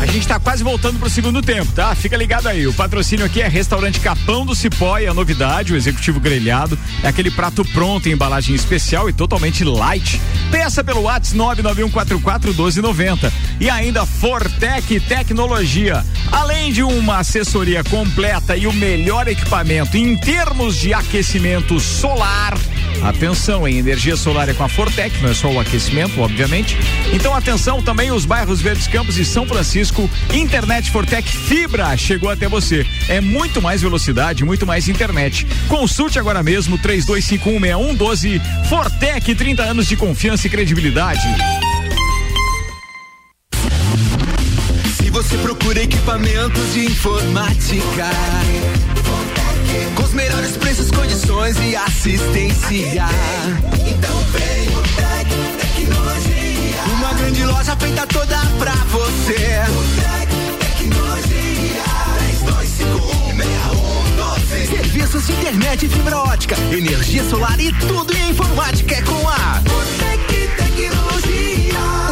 A gente tá quase voltando pro segundo tempo, tá? Fica ligado aí. O patrocínio aqui é Restaurante Capão do Cipó e a novidade, o executivo grelhado. É aquele prato pronto em embalagem especial e totalmente light. Peça pelo WhatsApp 991441290. E ainda Fortec Tecnologia. Além de uma assessoria completa e o melhor equipamento em termos de aquecimento solar. Atenção, em energia solar é com a Fortec, não é só o aquecimento, obviamente. Então, atenção também os bairros Verdes Campos e São Francisco. Internet Fortec Fibra chegou até você. É muito mais velocidade, muito mais internet. Consulte agora mesmo 32516112. Fortec, 30 anos de confiança e credibilidade. Se você procura equipamentos de informática, com os melhores preços, condições e assistência. Então vem o Tec Tecnologia. Uma grande loja feita toda pra você. O Tec Tecnologia. 32516112. Serviços de internet fibra ótica, energia solar e tudo em informática é com a Tec Tecnologia.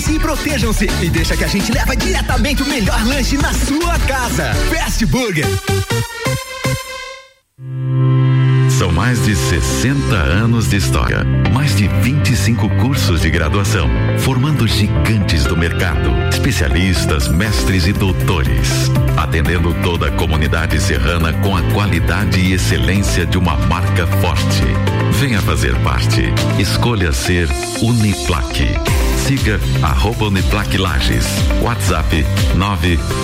1414. Cuidem-se e protejam-se e deixa que a gente leva diretamente o melhor lanche na sua casa. Fast Burger. São mais de 60 anos de história, mais de 25 cursos de graduação, formando gigantes do mercado, especialistas, mestres e doutores, atendendo toda a comunidade serrana com a qualidade e excelência de uma marca forte. Venha fazer parte. Escolha ser Uniplaque. Siga arroba Uniplaque Lages. WhatsApp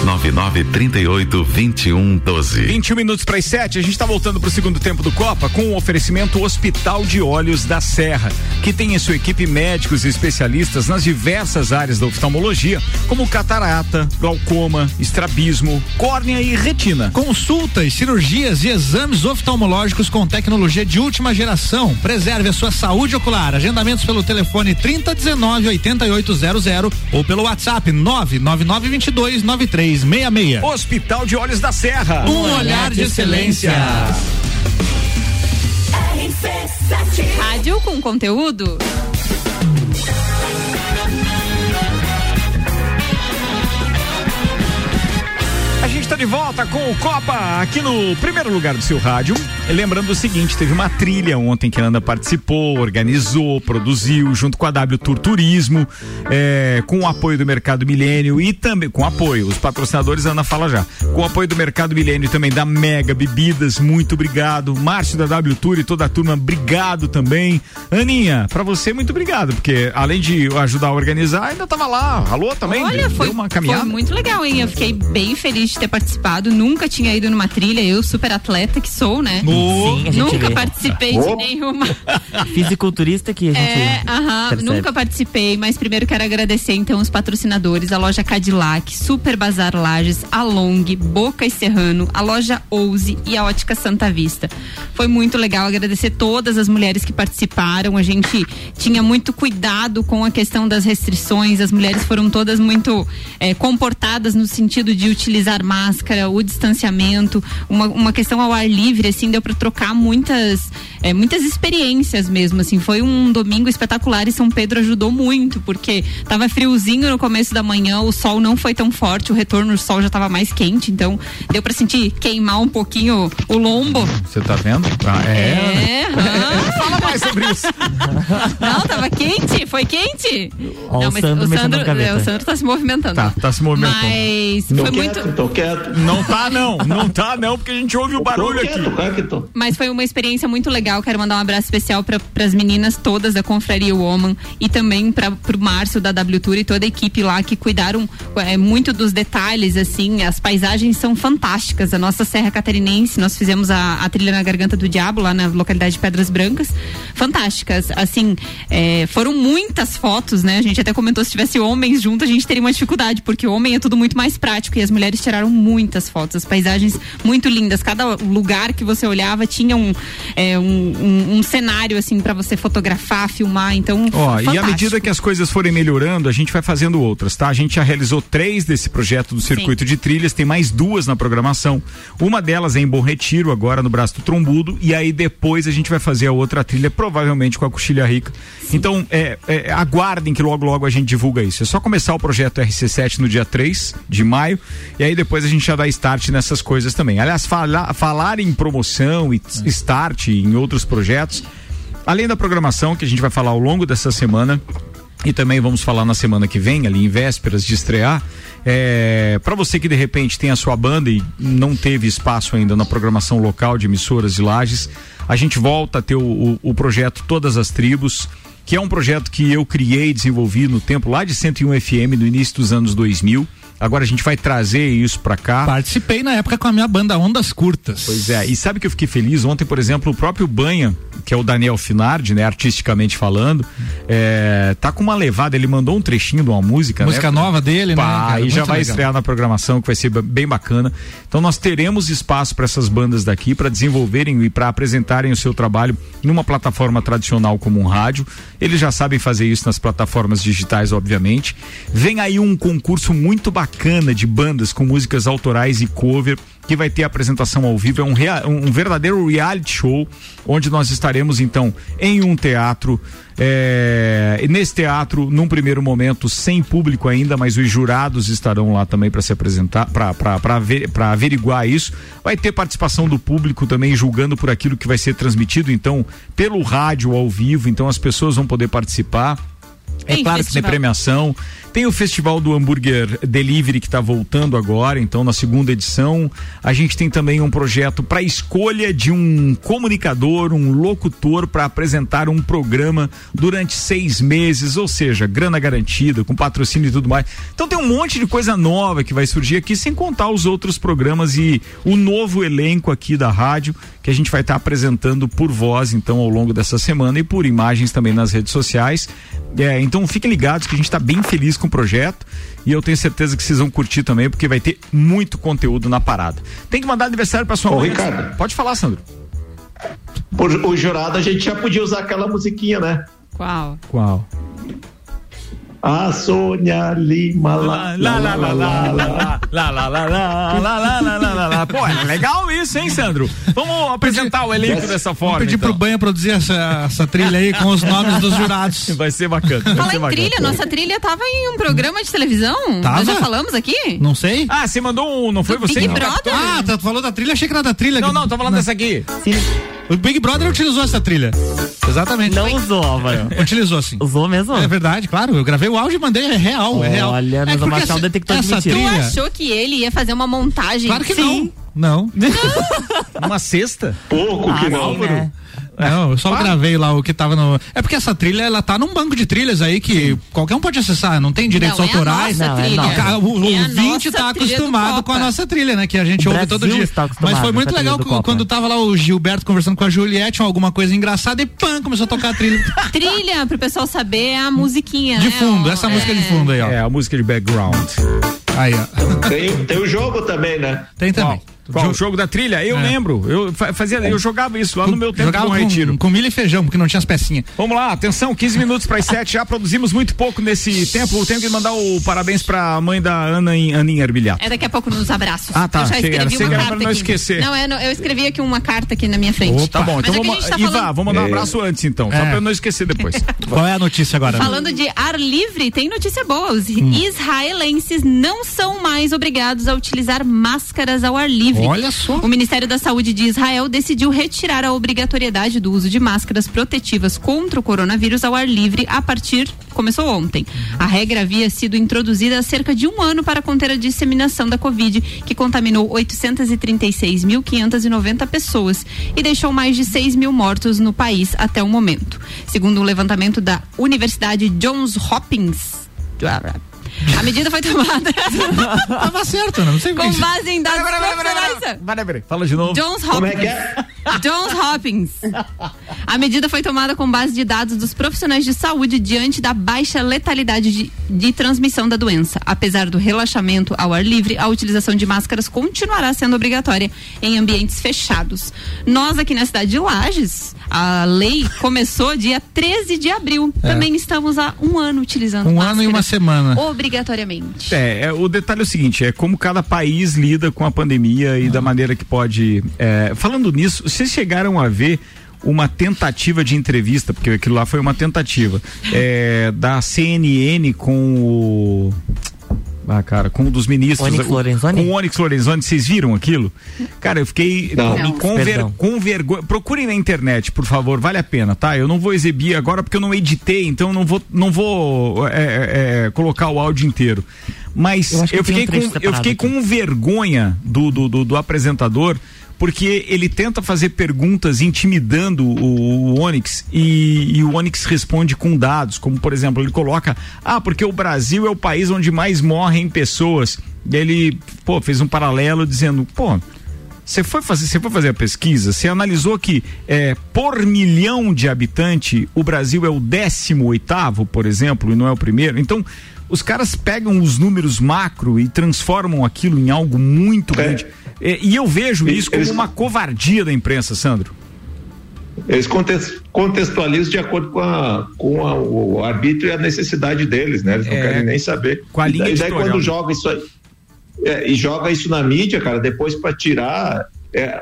999382112. 21 minutos para as 7, a gente está voltando para o segundo tempo do Copa com o oferecimento Hospital de Olhos da Serra, que tem em sua equipe médicos e especialistas nas diversas áreas da oftalmologia, como catarata, glaucoma, estrabismo, córnea e retina. Consultas, cirurgias e exames oftalmológicos com tecnologia de última geração. Preserve a sua saúde ocular. Agendamentos pelo telefone 3019 8800 ou pelo WhatsApp 99922 9366. Hospital de Olhos da Serra. Um olhar de excelência. Rádio com conteúdo. Está de volta com o Copa aqui no primeiro lugar do seu rádio. Lembrando o seguinte, teve uma trilha ontem que a Ana participou, organizou, produziu, junto com a W Tour Turismo, é, com o apoio do Mercado Milênio e também com apoio, os patrocinadores a Ana fala já, com o apoio do Mercado Milênio e também da Mega Bebidas, muito obrigado. Márcio da W Tour e toda a turma, obrigado também. Aninha, para você muito obrigado, porque além de ajudar a organizar, ainda tava lá. Alô também? Olha, deu foi, uma caminhada. foi muito legal, hein? Eu fiquei bem feliz de ter participado. Nunca tinha ido numa trilha, eu, super atleta que sou, né? Sim, Nunca vê. participei de Opa. nenhuma. Fisiculturista que a gente. É, aham, percebe. nunca participei, mas primeiro quero agradecer então os patrocinadores, a loja Cadillac, Super Bazar Lages, a Long, Boca e Serrano, a loja Ouse e a Ótica Santa Vista. Foi muito legal agradecer todas as mulheres que participaram. A gente tinha muito cuidado com a questão das restrições. As mulheres foram todas muito eh, comportadas no sentido de utilizar máscara máscara, o distanciamento, uma, uma questão ao ar livre, assim, deu para trocar muitas, é, muitas experiências mesmo, assim. Foi um domingo espetacular e São Pedro ajudou muito, porque tava friozinho no começo da manhã, o sol não foi tão forte, o retorno do sol já tava mais quente, então deu para sentir queimar um pouquinho o lombo. Você tá vendo? Ah, é. É, aham. Fala mais sobre isso. Não, tava quente, foi quente. Ó, não, o Sandro na gaveta. é, o Sandro tá se movimentando. Tá, tá se movimentando. Mas Tô foi quieto, muito. tô quieto. Não tá não, não tá não, porque a gente ouve o barulho aqui. Mas foi uma experiência muito legal. Quero mandar um abraço especial para as meninas todas da Confraria Woman e também para o Márcio da W Tour e toda a equipe lá que cuidaram é, muito dos detalhes. Assim, as paisagens são fantásticas. A nossa Serra Catarinense, nós fizemos a, a trilha na Garganta do Diabo lá na localidade de Pedras Brancas, fantásticas. Assim, é, foram muitas fotos, né? A gente até comentou se tivesse homens junto a gente teria uma dificuldade porque homem é tudo muito mais prático e as mulheres tiraram muitas fotos, as paisagens muito lindas. Cada lugar que você olhava tinha um, é, um, um, um cenário assim para você fotografar, filmar. Então, Ó, e à medida que as coisas forem melhorando, a gente vai fazendo outras, tá? A gente já realizou três desse projeto do circuito de trilhas, tem mais duas na programação. Uma delas é em Bom Retiro, agora no Braço do Trombudo, e aí depois a gente vai fazer a outra trilha, provavelmente com a Coxilha Rica. Então, é, é, aguardem que logo logo a gente divulga isso. É só começar o projeto RC7 no dia 3 de maio, e aí depois a gente já dá start nessas coisas também. Aliás, fala, falar em promoção e start em outros projetos, além da programação que a gente vai falar ao longo dessa semana, e também vamos falar na semana que vem, ali em vésperas de estrear. É, para você que de repente tem a sua banda e não teve espaço ainda na programação local de emissoras de lajes, a gente volta a ter o, o, o projeto Todas as Tribos, que é um projeto que eu criei e desenvolvi no tempo lá de 101 FM, no início dos anos 2000. Agora a gente vai trazer isso para cá. Participei na época com a minha banda Ondas Curtas. Pois é, e sabe que eu fiquei feliz? Ontem, por exemplo, o próprio Banha, que é o Daniel Finardi, né, artisticamente falando, é, tá com uma levada, ele mandou um trechinho de uma música, Música né? nova dele, né, Pá, cara? E já vai legal. estrear na programação, que vai ser bem bacana. Então nós teremos espaço para essas bandas daqui para desenvolverem e para apresentarem o seu trabalho numa plataforma tradicional como um rádio. Eles já sabem fazer isso nas plataformas digitais, obviamente. Vem aí um concurso muito bacana de bandas com músicas autorais e cover que vai ter apresentação ao vivo. É um, rea- um verdadeiro reality show, onde nós estaremos então em um teatro. é, nesse teatro, num primeiro momento, sem público ainda, mas os jurados estarão lá também para se apresentar, para averiguar isso. Vai ter participação do público também julgando por aquilo que vai ser transmitido, então, pelo rádio ao vivo, então as pessoas vão poder participar. É Tem claro que tem festival. premiação. Tem o Festival do Hambúrguer Delivery que está voltando agora, então na segunda edição. A gente tem também um projeto para escolha de um comunicador, um locutor para apresentar um programa durante seis meses, ou seja, grana garantida, com patrocínio e tudo mais. Então tem um monte de coisa nova que vai surgir aqui, sem contar os outros programas e o novo elenco aqui da rádio que a gente vai estar apresentando por voz, então, ao longo dessa semana e por imagens também nas redes sociais. É, então fiquem ligados que a gente está bem feliz com o projeto e eu tenho certeza que vocês vão curtir também, porque vai ter muito conteúdo na parada. Tem que mandar aniversário para sua Ô, mãe. Ricardo. Pode falar, Sandro. Por, o jurado a gente já podia usar aquela musiquinha, né? Qual? Qual? A Sônia Lima lá, Lá, lá, lá, lá, lá, lá, lá, lá, lá, lá, lá, lá, lá, lá, lá, lá. Pô, é legal isso, hein, Sandro? Vamos apresentar o elenco dessa forma. Vou pedir então. pro Banha produzir essa, trilha aí com os nomes dos jurados. Vai ser bacana. Vai Fala ser em trilha, nossa trilha tava em um programa de televisão. Tava? Nós já falamos aqui? Não sei? Ah, você mandou um, não foi você? Big Brother? Ah, tá, tu falou da trilha, achei que era da trilha. Não, não, tô falando dessa aqui. O Big Brother utilizou essa trilha. Exatamente. Não usou, Álvaro. Utilizou sim. Usou mesmo? É verdade, claro. Eu gravei o áudio e mandei, é real, é real. Olha, nós é vamos achar um essa- detector de mentira. Tu achou que ele ia fazer uma montagem? Claro que Sim. não. Não. Uma cesta? Pouco que Ah, não. sim, né? Não, eu só gravei lá o que tava no. É porque essa trilha, ela tá num banco de trilhas aí que qualquer um pode acessar, não tem direitos Não, é a autorais. nossa Não, é o, o É a ouvinte nossa tá acostumado com a nossa trilha, né? Que a gente O ouve todo Brasil dia. está acostumado Mas foi com muito legal quando tava lá o Gilberto conversando com a Juliette, alguma coisa engraçada, e pã, começou a tocar a trilha. Trilha, pro pessoal saber, é a musiquinha, De né? fundo, essa música de é. fundo aí, ó. É, a música de background. Aí, ó. Tem, tem o jogo também, né? Tem também. Qual? O jogo da trilha? Eu É. lembro. Eu fa- fazia, eu jogava isso lá no meu tempo Jogava com com, retiro. com milho e feijão, porque não tinha as pecinhas. Vamos lá, atenção, 15 minutos para as 7. Já produzimos muito pouco nesse tempo. Tenho que mandar o parabéns para a mãe da Ana, em- Aninha Arbilhato. É daqui a pouco nos abraços. Ah, tá. Eu já escrevi achei uma que era carta pra não aqui. esquecer. Não, eu, eu escrevi aqui uma carta aqui na minha frente. Tá bom, então é vamos. tá Iva, falando- vamos mandar um É. abraço antes então, só É. para eu não esquecer depois. Qual é a notícia agora? Falando de ar livre, tem notícia boa. Os Hum. israelenses não são mais obrigados a utilizar máscaras ao ar livre. Olha só. O Ministério da Saúde de Israel decidiu retirar a obrigatoriedade do uso de máscaras protetivas contra o coronavírus ao ar livre a partir. Começou ontem. A regra havia sido introduzida há cerca de um ano para conter a disseminação da Covid, que contaminou 836.590 pessoas e deixou mais de 6 mil mortos no país até o momento. Segundo um levantamento da Universidade Johns Hopkins. A medida foi tomada Tava certo, né? Não sei com base em dados profissionais. Peraí, peraí, fala de novo. Johns Hopkins. Como é que é? Johns Hopkins. A medida foi tomada com base de dados dos profissionais de saúde diante da baixa letalidade de, de transmissão da doença. Apesar do relaxamento ao ar livre, a utilização de máscaras continuará sendo obrigatória em ambientes fechados. Nós aqui na cidade de Lages, a lei começou dia 13 de abril. Também estamos há um ano utilizando Um ano e uma máscaras semana. Obrigatoriamente. É, é, o detalhe é o seguinte, é como cada país lida com a pandemia e da maneira que pode. é, falando nisso, vocês chegaram a ver uma tentativa de entrevista, porque aquilo lá foi uma tentativa, é, da CNN com o. Ah, cara, com um dos ministros. Onyx o- Lorenzoni? Com o Onyx Lorenzoni, vocês viram aquilo? Cara, eu fiquei Não. com, ver- com vergonha. Procurem na internet, por favor, vale a pena, tá? Eu não vou exibir agora porque eu não editei, então eu não vou, não vou é, é, é, colocar o áudio inteiro. Mas Eu eu, fiquei, um com, eu fiquei aqui. com vergonha do, do, do, do apresentador. Porque ele tenta fazer perguntas intimidando o, o Onyx e, e o Onyx responde com dados, como por exemplo, ele coloca: Ah, porque o Brasil é o país onde mais morrem pessoas. E ele, pô, fez um paralelo dizendo, pô, você foi fazer, você foi fazer a pesquisa, você analisou que é, por milhão de habitante o Brasil é o 18 oitavo, por exemplo, e não é o primeiro. Então, os caras pegam os números macro e transformam aquilo em algo muito É. grande. E eu vejo E isso como uma covardia da imprensa, Sandro. Eles contextualizam de acordo com, a, com a- o arbítrio e a necessidade deles, né? Eles não É, querem nem saber. com a E linha daí, daí editorial. quando joga isso aí, é, e joga isso na mídia, cara, depois para tirar. é,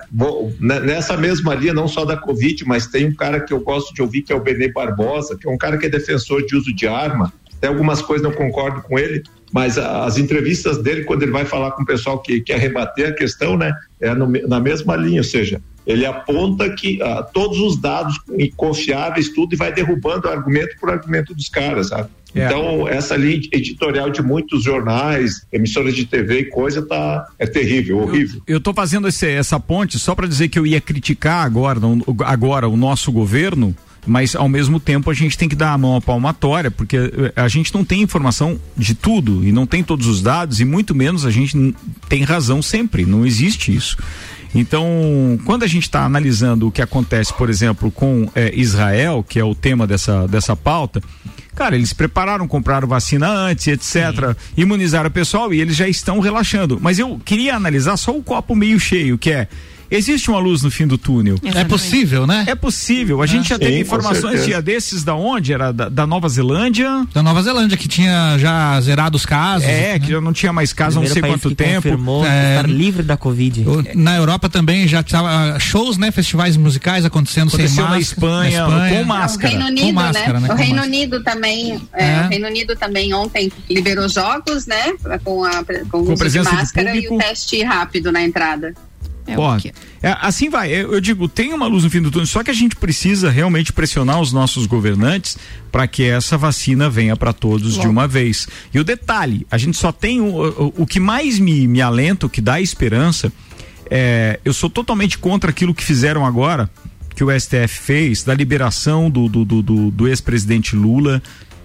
ne- nessa mesma linha, não só da Covid, mas tem um cara que eu gosto de ouvir, que é o Benê Barbosa, que é um cara que é defensor de uso de arma. Tem algumas coisas não concordo com ele, mas as entrevistas dele, quando ele vai falar com o pessoal que quer rebater a questão, né, é no na mesma linha, ou seja, ele aponta que ah, todos os dados confiáveis, tudo, e vai derrubando argumento por argumento dos caras, sabe? É. Então, essa linha editorial de muitos jornais, emissoras de TV e coisa, tá, é terrível, horrível. Eu tô fazendo esse- essa ponte só para dizer que eu ia criticar agora, agora o nosso governo, mas ao mesmo tempo a gente tem que dar a mão à palmatória, porque eh, a gente não tem informação de tudo e não tem todos os dados e muito menos a gente tem razão sempre, não existe isso. Então, quando a gente está analisando o que acontece, por exemplo, com eh, Israel, que é o tema dessa, dessa pauta, cara, eles prepararam, compraram vacina antes, etc., imunizaram o pessoal e eles já estão relaxando. Mas eu queria analisar só o copo meio cheio, que é. Existe uma luz no fim do túnel. É possível, né? É possível. A gente já Sim, teve com informações dia desses da onde? Era da, da Nova Zelândia? Da Nova Zelândia, que tinha já zerado os casos. É, que já não tinha mais casos há não sei quanto que tempo. confirmou É. estar livre da Covid. O- Na Europa também já estava shows, né? Festivais musicais acontecendo sem Aconteceu na máscara. Espanha, com O máscara. Reino Com Unido, máscara, né? O Com Reino máscara. Unido também, é, É. o Reino Unido também ontem liberou jogos, né? Com a com, o Com presença de máscara e público. o teste rápido na entrada. É Ó, é, assim vai. Eu, eu digo, tem uma luz no fim do túnel, só que a gente precisa realmente pressionar os nossos governantes para que essa vacina venha para todos de uma vez. E o detalhe, a gente só tem o, o, o que mais me, me alenta, o que dá esperança, é, eu sou totalmente contra aquilo que fizeram agora, que o STF fez, da liberação do, do, do, do- do ex-presidente Lula,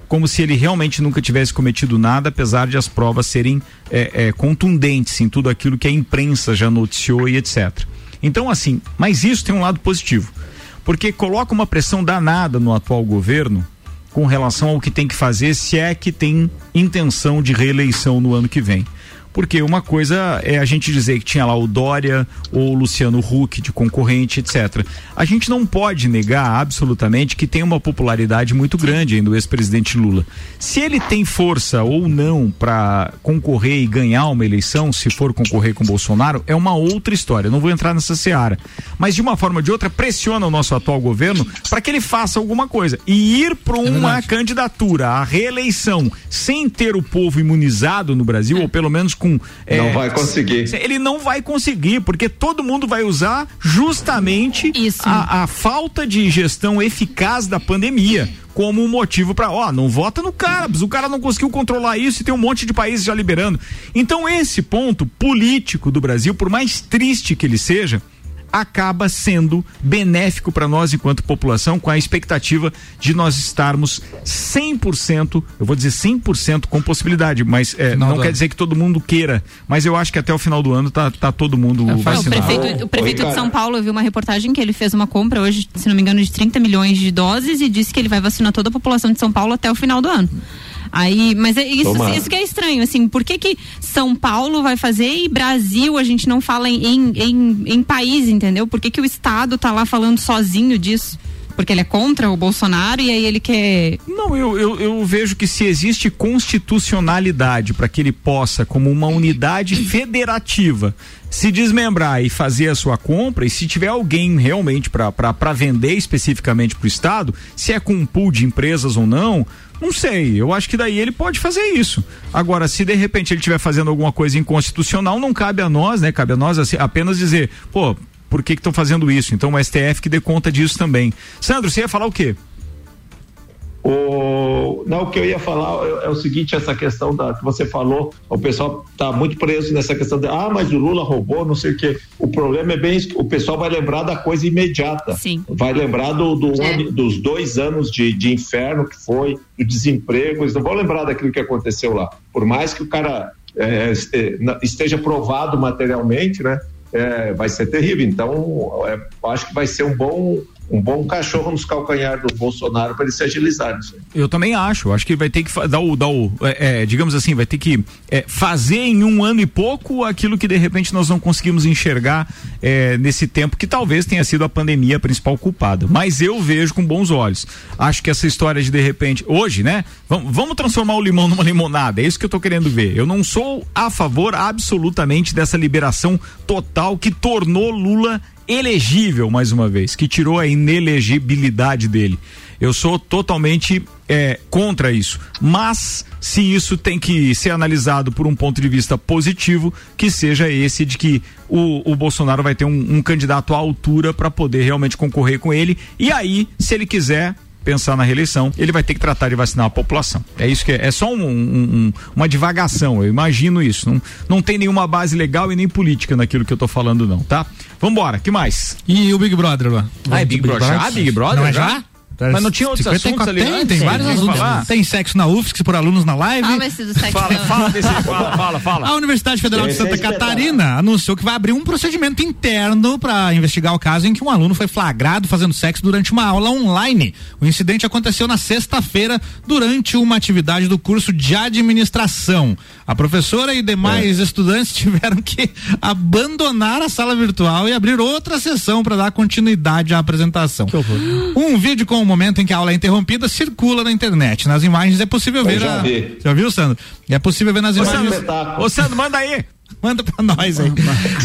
como se ele realmente nunca tivesse cometido nada, apesar de as provas serem é, é, contundentes em tudo aquilo que a imprensa já noticiou e etc. Então, assim, mas isso tem um lado positivo, porque coloca uma pressão danada no atual governo com relação ao que tem que fazer, se é que tem intenção de reeleição no ano que vem. Porque uma coisa é a gente dizer que tinha lá o Dória ou o Luciano Huck de concorrente, etc. A gente não pode negar absolutamente que tem uma popularidade muito grande ainda o ex-presidente Lula. Se ele tem força ou não para concorrer e ganhar uma eleição, se for concorrer com Bolsonaro, é uma outra história. Não vou entrar nessa seara. Mas de uma forma ou de outra, pressiona o nosso atual governo para que ele faça alguma coisa. E ir para uma candidatura à reeleição sem ter o povo imunizado no Brasil, ou pelo menos com. Não vai conseguir. Ele não vai conseguir, porque todo mundo vai usar justamente a, a falta de gestão eficaz da pandemia como um motivo para, ó, não vota no cara, o cara não conseguiu controlar isso e tem um monte de países já liberando. Então esse ponto político do Brasil, por mais triste que ele seja, acaba sendo benéfico para nós enquanto população, com a expectativa de nós estarmos 100%, eu vou dizer 100% com possibilidade, mas é, não quer ano. dizer que todo mundo queira, mas eu acho que até o final do ano tá, tá todo mundo é, vacinado. O prefeito, o prefeito Oi, de São Paulo, eu vi uma reportagem que ele fez uma compra hoje, se não me engano, de 30 milhões de doses e disse que ele vai vacinar toda a população de São Paulo até o final do ano. Aí, mas é isso, isso que é estranho, assim, por que que São Paulo vai fazer e Brasil a gente não fala em, em, em país, entendeu? Por que que o Estado tá lá falando sozinho disso? porque ele é contra o Bolsonaro e aí ele quer. Não, eu, eu, eu vejo que se existe constitucionalidade para que ele possa, como uma unidade federativa, se desmembrar e fazer a sua compra, e se tiver alguém realmente para vender especificamente para o Estado, se é com um pool de empresas ou não, não sei, eu acho que daí ele pode fazer isso. Agora, se de repente ele estiver fazendo alguma coisa inconstitucional, não cabe a nós, né? Cabe a nós assim, apenas dizer, pô, por que estão fazendo isso? Então o STF que dê conta disso também. Sandro, você ia falar o quê? O, não, o que eu ia falar é, é, o seguinte, essa questão da que você falou, o pessoal está muito preso nessa questão de ah, mas o Lula roubou, não sei o quê. O problema é bem o pessoal vai lembrar da coisa imediata. Sim. Vai lembrar do, do é. ano, dos dois anos de, de inferno que foi, do desemprego, eles não vão lembrar daquilo que aconteceu lá. Por mais que o cara é, esteja provado materialmente, né? É, vai ser terrível. Então, é, acho que vai ser um bom um bom cachorro nos calcanhares do Bolsonaro para ele se agilizar. Eu também acho. Acho que vai ter que dar o, dar o é, é, digamos assim, vai ter que é, fazer em um ano e pouco aquilo que de repente nós não conseguimos enxergar é, nesse tempo que talvez tenha sido a pandemia a principal culpada. Mas eu vejo com bons olhos. Acho que essa história de de repente hoje, né? Vamos, vamos transformar o limão numa limonada. É isso que eu estou querendo ver. Eu não sou a favor absolutamente dessa liberação total que tornou Lula elegível mais uma vez, que tirou a inelegibilidade dele. Eu sou totalmente é, contra isso. Mas se isso tem que ser analisado por um ponto de vista positivo, que seja esse de que o, o Bolsonaro vai ter um, um candidato à altura para poder realmente concorrer com ele. E aí, se ele quiser, pensar na reeleição, ele vai ter que tratar de vacinar a população. É isso que é, é só um, um, uma divagação, eu imagino isso. Não, não tem nenhuma base legal e nem política naquilo que eu tô falando, não, tá? Vambora, que mais? E o Big Brother lá? Ah, é Big, Big Brother? Ah, Big Brother? Não é já? Mas não tinha outros assuntos ali? Tem, tem vários assuntos. Tem sexo na UFSC por alunos na live. Fala esse do sexo. Fala, fala, desse, fala, fala, fala. A Universidade Federal de Santa Catarina anunciou que vai abrir um procedimento interno para investigar o caso em que um aluno foi flagrado fazendo sexo durante uma aula online. O incidente aconteceu na sexta-feira durante uma atividade do curso de administração. A professora e demais é. estudantes tiveram que abandonar a sala virtual e abrir outra sessão para dar continuidade à apresentação. Um vídeo com o momento em que a aula é interrompida circula na internet. Nas imagens é possível ver. já, a... vi. já viu, Sandro? É possível ver nas Ô, imagens. Sandro, Ô, Sandro, manda aí. Manda pra nós aí.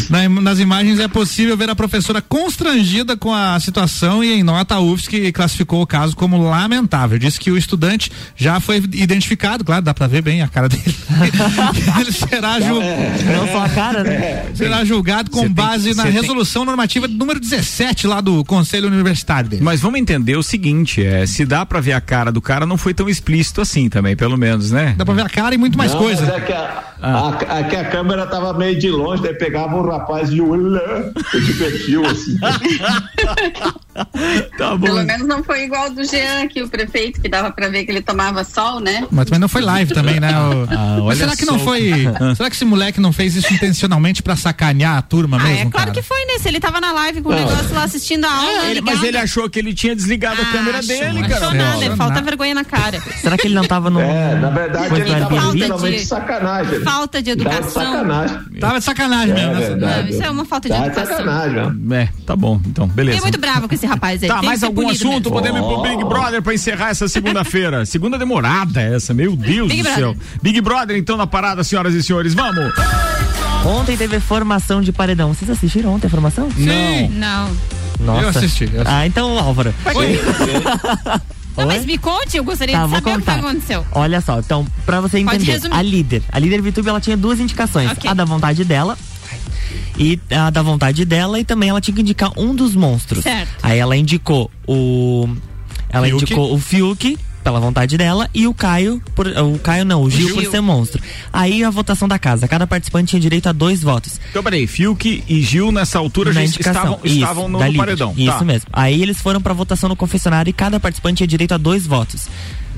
Na, nas imagens é possível ver a professora constrangida com a situação e em nota a UFSC classificou o caso como lamentável. Disse que o estudante já foi identificado, claro, dá pra ver bem a cara dele. Ele será cara, né? Será julgado com base tem, na resolução tem... normativa número 17 lá do Conselho Universitário dele. Mas vamos entender o seguinte, é, se dá pra ver a cara do cara, não foi tão explícito assim também, pelo menos, né? Dá pra ver a cara e muito mais não, coisa. É que a, ah. a, a, que a câmera tava meio de longe, daí pegava um rapaz de olho de perfil, assim. Tá Pelo menos não foi igual do Jean aqui, o prefeito, que dava pra ver que ele tomava sol, né? Mas também não foi live também, né? O- Ah, Mas será que não foi. será que esse moleque não fez isso intencionalmente pra sacanear a turma Ah, mesmo? é claro cara? que foi, né? Se ele tava na live com o negócio lá assistindo a aula. Ele- mas ele achou que ele tinha desligado a câmera dele, não cara. achou nada, é falta vergonha na cara. Será que ele não tava no. É, na verdade ele do tava literalmente de- sacanagem. Falta de Tava de educação. sacanagem. Tava de sacanagem É mesmo. né? verdade. Não, isso é uma falta de Tá educação. sacanagem. É, tá bom, então, beleza. Fiquei muito bravo com esse rapaz aí. Tá, mais algum assunto? mesmo. Podemos ir pro Big Brother pra encerrar essa segunda-feira. Segunda demorada essa, meu Deus Big do Brother. céu. Big Brother, então, na parada, senhoras e senhores. Vamos! Ontem teve formação de paredão. Vocês assistiram ontem a formação? Não. Não. Nossa. Eu assisti, eu assisti. Ah, então, Álvaro. Não, mas me conte, eu gostaria Tá, de saber o que aconteceu. Olha só, então, pra você entender, a líder, a líder VTube, ela tinha duas indicações, Ok. a da vontade dela e a da vontade dela e também ela tinha que indicar um dos monstros. Certo. Aí ela indicou o ela Fiuk. indicou o Fiuk pela vontade dela e o Caio por o Caio não, o Gil, Gil. por ser monstro. Aí a votação da casa, cada participante tinha direito a dois votos. Então, peraí, Fiuk e Gil nessa altura na já indicação. estavam, Isso, estavam no, no paredão. Isso tá. mesmo. Aí eles foram pra votação no confessionário e cada participante tinha direito a dois votos.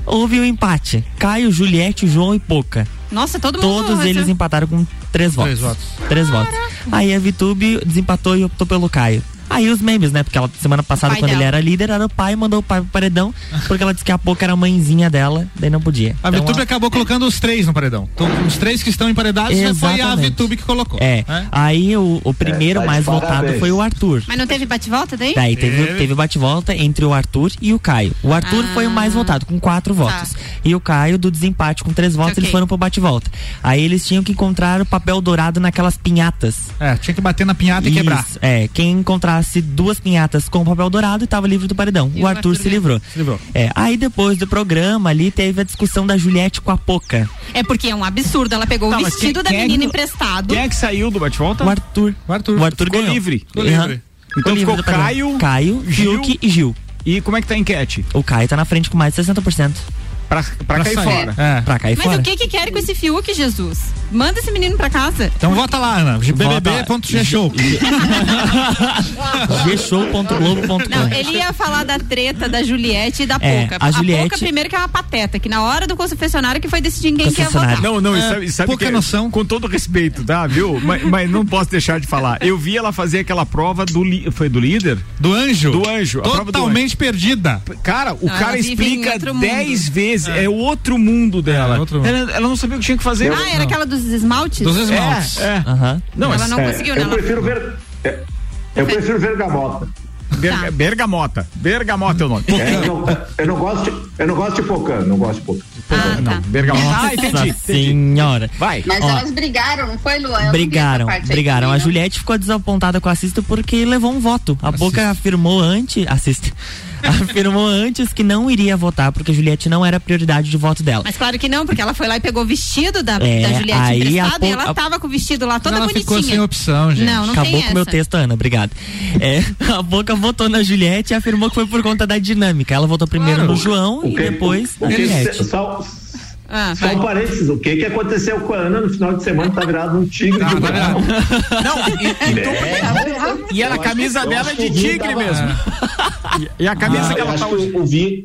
Houve o empate. Caio, Juliette, João e Poca. Nossa, todo mundo. Todos eles empataram com três votos. Três votos. Três votos. Aí a Vitube desempatou e optou pelo Caio. Aí os memes, né? Porque ela, semana passada, Pai quando ele dela. era líder, era o pai, mandou o pai pro paredão, porque ela disse que a pouco era a mãezinha dela, daí não podia. A Então, Vitube acabou colocando os três no paredão. Então, os três que estão emparedados foi a. Vitube que colocou. É. Aí o, o primeiro É, tá mais votado foi o Arthur. Mas não teve bate-volta daí? Daí teve, Teve. teve bate-volta entre o Arthur e o Caio. O Arthur Ah. foi o mais votado, com quatro votos. E o Caio, do desempate, com três votos, Ok. eles foram pro bate-volta. Aí eles tinham que encontrar o papel dourado naquelas pinhatas. É, tinha que bater na pinhata e Isso, quebrar. É, quem encontrasse duas pinhatas com papel dourado estava livre do paredão. E o o Arthur, Arthur se livrou. Se livrou. É, aí depois do programa ali teve a discussão da Juliette com a Poca. É porque é um absurdo. Ela pegou Tá, o vestido quem- da quem é menina que- emprestado. Quem é que saiu do bate-volta? O Arthur. O Arthur. O Arthur Ficou ganhou. livre. Ficou Aham. livre. Então livre ficou paredão. Caio, Caio, Gil. Fiuk e Gil. E como é que tá a enquete? O Caio tá na frente com mais de 60%. Pra, pra, Pra cair sair. fora. É. Pra cair Mas fora. o que que querem com esse Fiuk, Jesus? Manda esse menino pra casa. Então vota lá, Ana. bbb.gshow. gshow.globo.com Não, ele ia falar da treta da Juliette e da É, Poca. a Juliette- Poca, primeiro, que é uma pateta, que na hora do confessionário que foi decidir quem que ia votar. Não, não, e É, sabe, sabe pouca que, noção. Com todo respeito, tá, viu? mas, mas não posso deixar de falar. Eu vi ela fazer aquela prova do li- foi do líder? Do anjo. Do anjo, a prova do Totalmente perdida. Cara, o Não, cara explica outro mundo. 10 vezes. É. outro mundo dela. É, outro mundo. Ela, ela não sabia o que tinha que fazer. Ah, era aquela dos esmaltes? Dos esmaltes. É, é. Aham. Não, Ela não É, conseguiu, né? eu prefiro ver. é, Eu prefiro vergamota. Berga- Tá. Bergamota. Bergamota é o nome. É, eu, não, eu não gosto de, eu não gosto de pocã, não gosto de pocã. Ah, Não, tá. Bergamota. Ah, Nossa entendi. entendi. senhora. Vai. Mas Ó. elas brigaram, não foi, Luan? Eu não Brigaram, parte aí brigaram. também, A não. Juliette ficou desapontada com a Assista porque levou um voto. A Boca afirmou antes. Assista. afirmou antes que não iria votar porque a Juliette não era prioridade de voto dela. Mas claro que não, porque ela foi lá e pegou o vestido da, É, da Juliette aí a emprestado e ela tava com o vestido lá toda ela bonitinha. ficou sem opção, gente. Não, não Acabou tem com o meu texto, Ana, obrigado. É, a Boca votou na Juliette e afirmou que foi por conta da dinâmica. Ela votou primeiro Claro. no João e depois o na Juliette. só, Ah, só um parênteses, o que, que aconteceu com a Ana no final de semana tá virado um tigre Ah, de tá bravo. Não, e, e, tu- e ela, a camisa dela é de tigre mesmo. E, e a camisa Ah, que ela tá que o, vinho,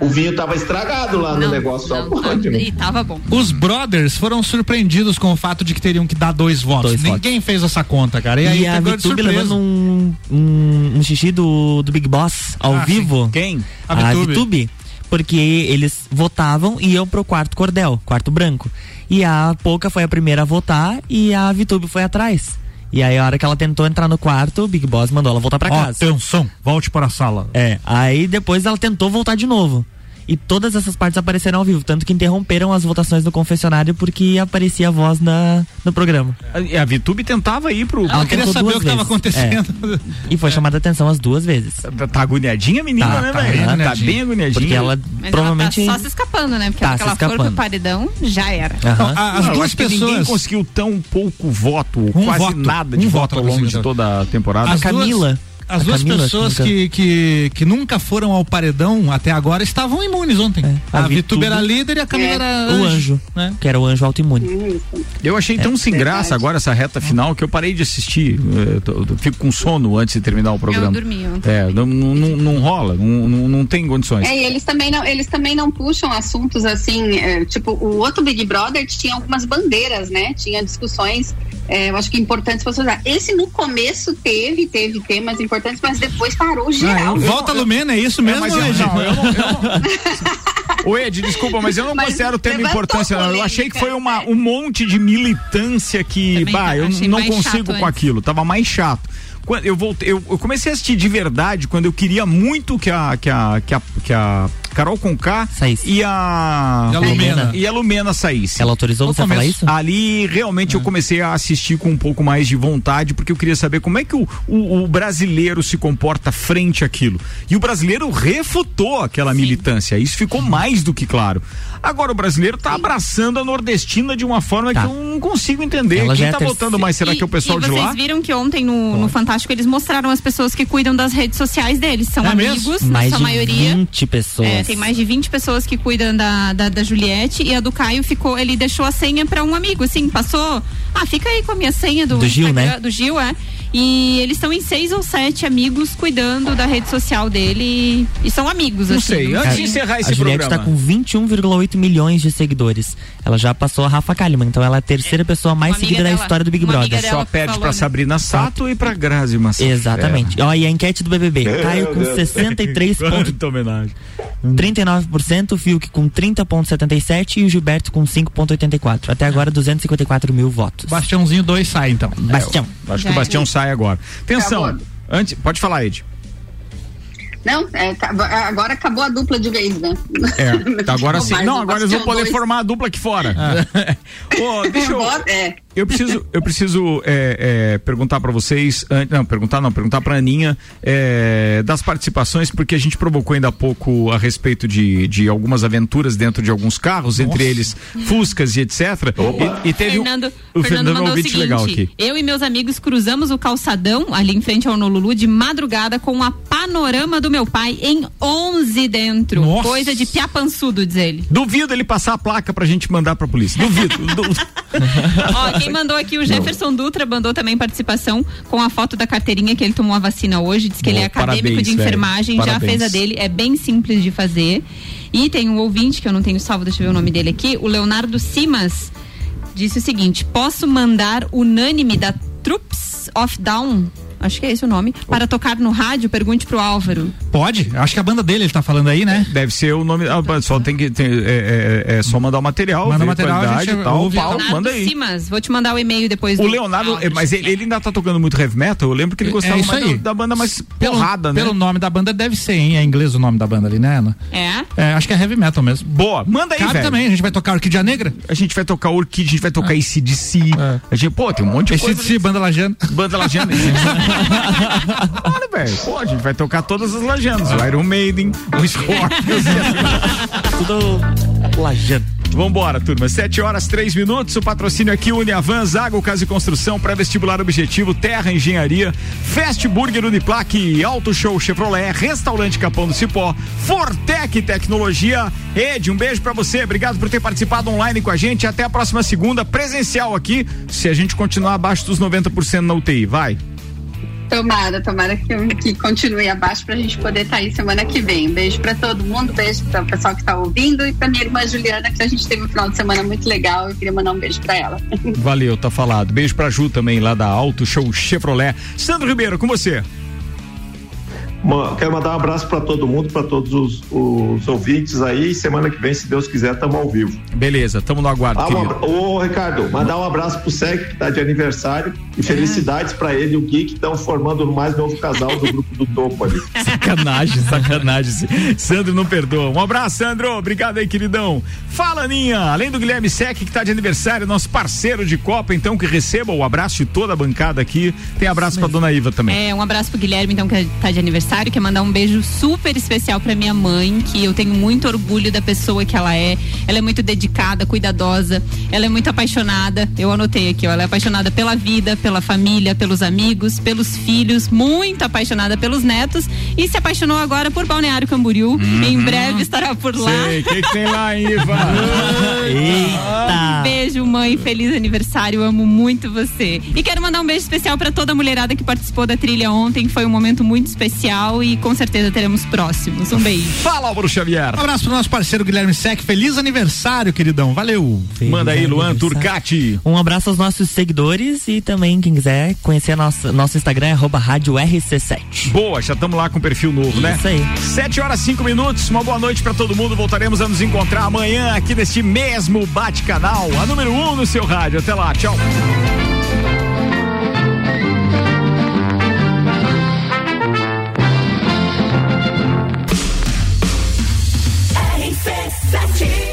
o vinho tava estragado lá no Não, negócio só não, pode, não. né? E tava bom. Os brothers foram surpreendidos com o fato de que teriam que dar dois votos. Dois Ninguém fez essa conta, cara. E aí E a pegou de Vitube levando um, um, um xixi do, do Big Boss ao Ah, sim. vivo. Quem? A A Vitube. Porque eles votavam e iam pro quarto cordel, quarto branco. E a Poca foi a primeira a votar e a Vitube foi atrás. E aí a hora que ela tentou entrar no quarto, o Big Boss mandou ela voltar pra Ó, casa. atenção, volte para a sala. É, aí depois ela tentou voltar de novo. E todas essas partes apareceram ao vivo, tanto que interromperam as votações do confessionário porque aparecia a voz na, no programa. A, a Vitube tentava ir pro. Ela queria tentou saber o que estava acontecendo. E foi chamada a atenção as duas vezes. Tá, tá agoniadinha, a menina, Tá, né, tá velho? bem Tá agoniadinha. bem agoniadinha. Porque ela Mas provavelmente. ela tá só se escapando, né? Porque Tá ela for escapando. pro paredão, já era. Aham. A- As Não, duas que ninguém pessoas. conseguiu tão pouco voto, Um quase voto, nada um de voto voto ao ela longo de toda a temporada. A As duas- Camila. As A duas Camila, pessoas que nunca- que, que, que nunca foram ao paredão até agora estavam imunes ontem. A A, Vituba Vituba- era líder e a Camila É. era O anjo, né? que era o anjo autoimune. Eu achei tão sem verdade. graça agora essa reta final que eu parei de assistir. Eu, tô- eu fico com sono antes de terminar o programa. dormi ontem. É, não, não, não- rola, não, não, não tem condições. É, e eles também não, eles também não puxam assuntos assim, é, tipo, o outro Big Brother tinha algumas bandeiras, né? Tinha discussões, é, eu acho que importantes para usar. Esse no começo teve, teve temas importantes, mas depois parou geral. Volta Lumena, é isso mesmo, mas eu- Ed? não, eu não- Ô Ed, desculpa, mas eu não Mas considero o tema importância, não. Eu achei que foi uma, né? um monte de militância que, Também bah, eu não consigo com antes. aquilo. Tava mais chato. Quando eu voltei, eu, eu comecei a assistir de verdade quando eu queria muito que a que a que a, que a Carol Conká Saísse. e a E a Lumena. e a Lumena saísse. Ela autorizou você a falar isso? Ali realmente eu comecei a assistir com um pouco mais de vontade, porque eu queria saber como é que o, o- o brasileiro se comporta frente àquilo. E o brasileiro refutou aquela militância. Isso ficou mais do que claro. Agora o brasileiro tá abraçando a nordestina de uma forma Tá. que eu não consigo entender. Ela Quem é tá terceira- votando mais? Será E- que é o pessoal de vocês lá? viram que ontem no, no Fantástico eles mostraram as pessoas que cuidam das redes sociais deles. São É mesmo? amigos, na Mais sua de maioria. 20 pessoas. É, tem mais de 20 pessoas que cuidam da, da, da Juliette e a do Caio ficou, ele deixou a senha pra um amigo, assim, passou, ah, fica aí com a minha senha do, Do Gil, né? do Gil, é. E eles estão em seis ou sete amigos cuidando da rede social dele e, são amigos, Não assim. sei, não antes de encerrar esse a Juliette programa. está com 21,8 milhões de seguidores. Ela já passou a Rafa Kalimann, então ela é a terceira pessoa mais seguida da dela- história do Big Brother. Só dela perde falou, pra né? Sabrina Sato e pra Grazi Massafera. Exatamente. Ó, e a enquete do BBB. Caio com 63 pontos, Quanta homenagem. 39%, o Fiuk com 30,77% e o Gilberto com 5,84%. Até agora, 254 mil votos. Bastiãozinho 2 sai, então. Bastião. Acho que o Bastião sai agora. Atenção. Acabou. Antes, pode falar, Ed. Não, é, tá- agora acabou a dupla de vez, né? É, tá agora sim. Não, agora eles vão poder dois- formar a dupla aqui fora. Ô, deixa eu. É. Eu preciso, eu preciso é, é, perguntar para vocês, não, perguntar não, perguntar para Aninha é, das participações, porque a gente provocou ainda há pouco a respeito de, de algumas aventuras dentro de alguns carros, entre eles Fuscas e etc. E, e teve um- Fernando, o Fernando Fernando mandou um o seguinte, legal aqui. eu e meus amigos cruzamos o calçadão ali em frente ao Nolulu de madrugada com a panorama do meu pai em 11 dentro. Nossa. Coisa de piapançudo, diz ele. Duvido ele passar a placa pra gente mandar pra polícia. Duvido. du- Ó, quem mandou aqui, o Jefferson Dutra, mandou também participação com a foto da carteirinha que ele tomou a vacina hoje. Diz que ele é Boa, acadêmico parabéns, de enfermagem, velho. já fez a dele, é bem simples de fazer. E tem um ouvinte que eu não tenho salvo, deixa eu ver o nome dele aqui, o Leonardo Simas, disse o seguinte: posso mandar unânime da Troops of Down? Acho que é esse o nome. Para tocar no rádio, pergunte pro Álvaro. Pode? Acho que a banda dele ele tá falando aí, né? Deve ser o nome. ah, só tem que. tem- é, é- é só mandar o material. Manda o material, a qualidade e tal. ouve. Pau, Leonardo manda aí. Simas, vou te mandar o e-mail depois O do Leonardo, áudio. mas ele, ele ainda tá tocando muito heavy metal. Eu lembro que ele gostava é isso mais aí. da, da banda mais Pelo, porrada, né? pelo nome da banda deve ser, hein? É em inglês o nome da banda ali, né, Ana? É? É, acho que é heavy metal mesmo. Boa, manda aí, Cabe velho. também, a gente vai tocar Orquídea Negra. A gente vai tocar Orquídea, a gente vai tocar ACDC. É. A gente, pô, tem um monte de Esse coisa. de banda lajana. Banda Lajana. Olha, velho. Pô, a gente vai tocar todas as Lajanas. O Iron Maiden, o Scorpions. Tudo lajando. Vambora, turma. 7 horas, 3 minutos. O patrocínio aqui, Uniavan, Zago Casa e Construção, pré-vestibular objetivo, Terra Engenharia, Fast Burger Uniplaque, Auto Show Chevrolet, Restaurante Capão do Cipó, Fortec Tecnologia. Ed, um beijo pra você. Obrigado por ter participado online com a gente. Até a próxima segunda, presencial aqui, se a gente continuar abaixo dos 90% na UTI. Vai. Tomara, tomara que, que continue abaixo pra gente poder estar aí semana que vem. Um beijo pra todo mundo, beijo para o pessoal que tá ouvindo e pra minha irmã Juliana, que a gente teve um final de semana muito legal. Eu queria mandar um beijo pra ela. Valeu, tá falado. Beijo pra Ju também, lá da Auto Show Chevrolet. Sandro Ribeiro, com você. Quero mandar um abraço para todo mundo, para todos os, os ouvintes aí. Semana que vem, se Deus quiser, estamos ao vivo. Beleza, tamo no aguardo, Ah, um Ô, Ricardo, mandar um abraço pro Sec, que tá de aniversário, e felicidades para ele e o Gui, que estão formando o mais novo casal do grupo do Topo ali. Sacanagem, sacanagem. Sandro não perdoa. Um abraço, Sandro. Obrigado aí, queridão. Fala, Aninha. Além do Guilherme Sec, que tá de aniversário, nosso parceiro de Copa, então, que receba o abraço de toda a bancada aqui. Tem abraço pra dona Iva também. É, um abraço pro Guilherme, então, que tá de aniversário. aniversário, quer mandar um beijo super especial para minha mãe, que eu tenho muito orgulho da pessoa que ela é. Ela é muito dedicada, cuidadosa, ela é muito apaixonada. Eu anotei aqui, ó, ela é apaixonada pela vida, pela família, pelos amigos, pelos filhos, muito apaixonada pelos netos e se apaixonou agora por Balneário Camboriú. Uhum. Em breve estará por lá. Sei, o que, que tem lá, Iva? Um beijo, mãe. Feliz aniversário. Amo muito você. E quero mandar um beijo especial para toda a mulherada que participou da trilha ontem. Foi um momento muito especial e com certeza teremos próximos. Um beijo. Fala, Álvaro Xavier. Um abraço pro nosso parceiro Guilherme Sec. Feliz aniversário, queridão. Valeu. Manda aí, Luan Turcati. Um abraço aos nossos seguidores e também quem quiser conhecer nosso, nosso Instagram é arroba rádio RC7. Boa, já estamos lá com perfil novo, né? Isso aí. Sete horas cinco minutos. Uma boa noite para todo mundo. Voltaremos a nos encontrar amanhã aqui neste mesmo bate-canal, a número um no seu rádio. Até lá, tchau. RC7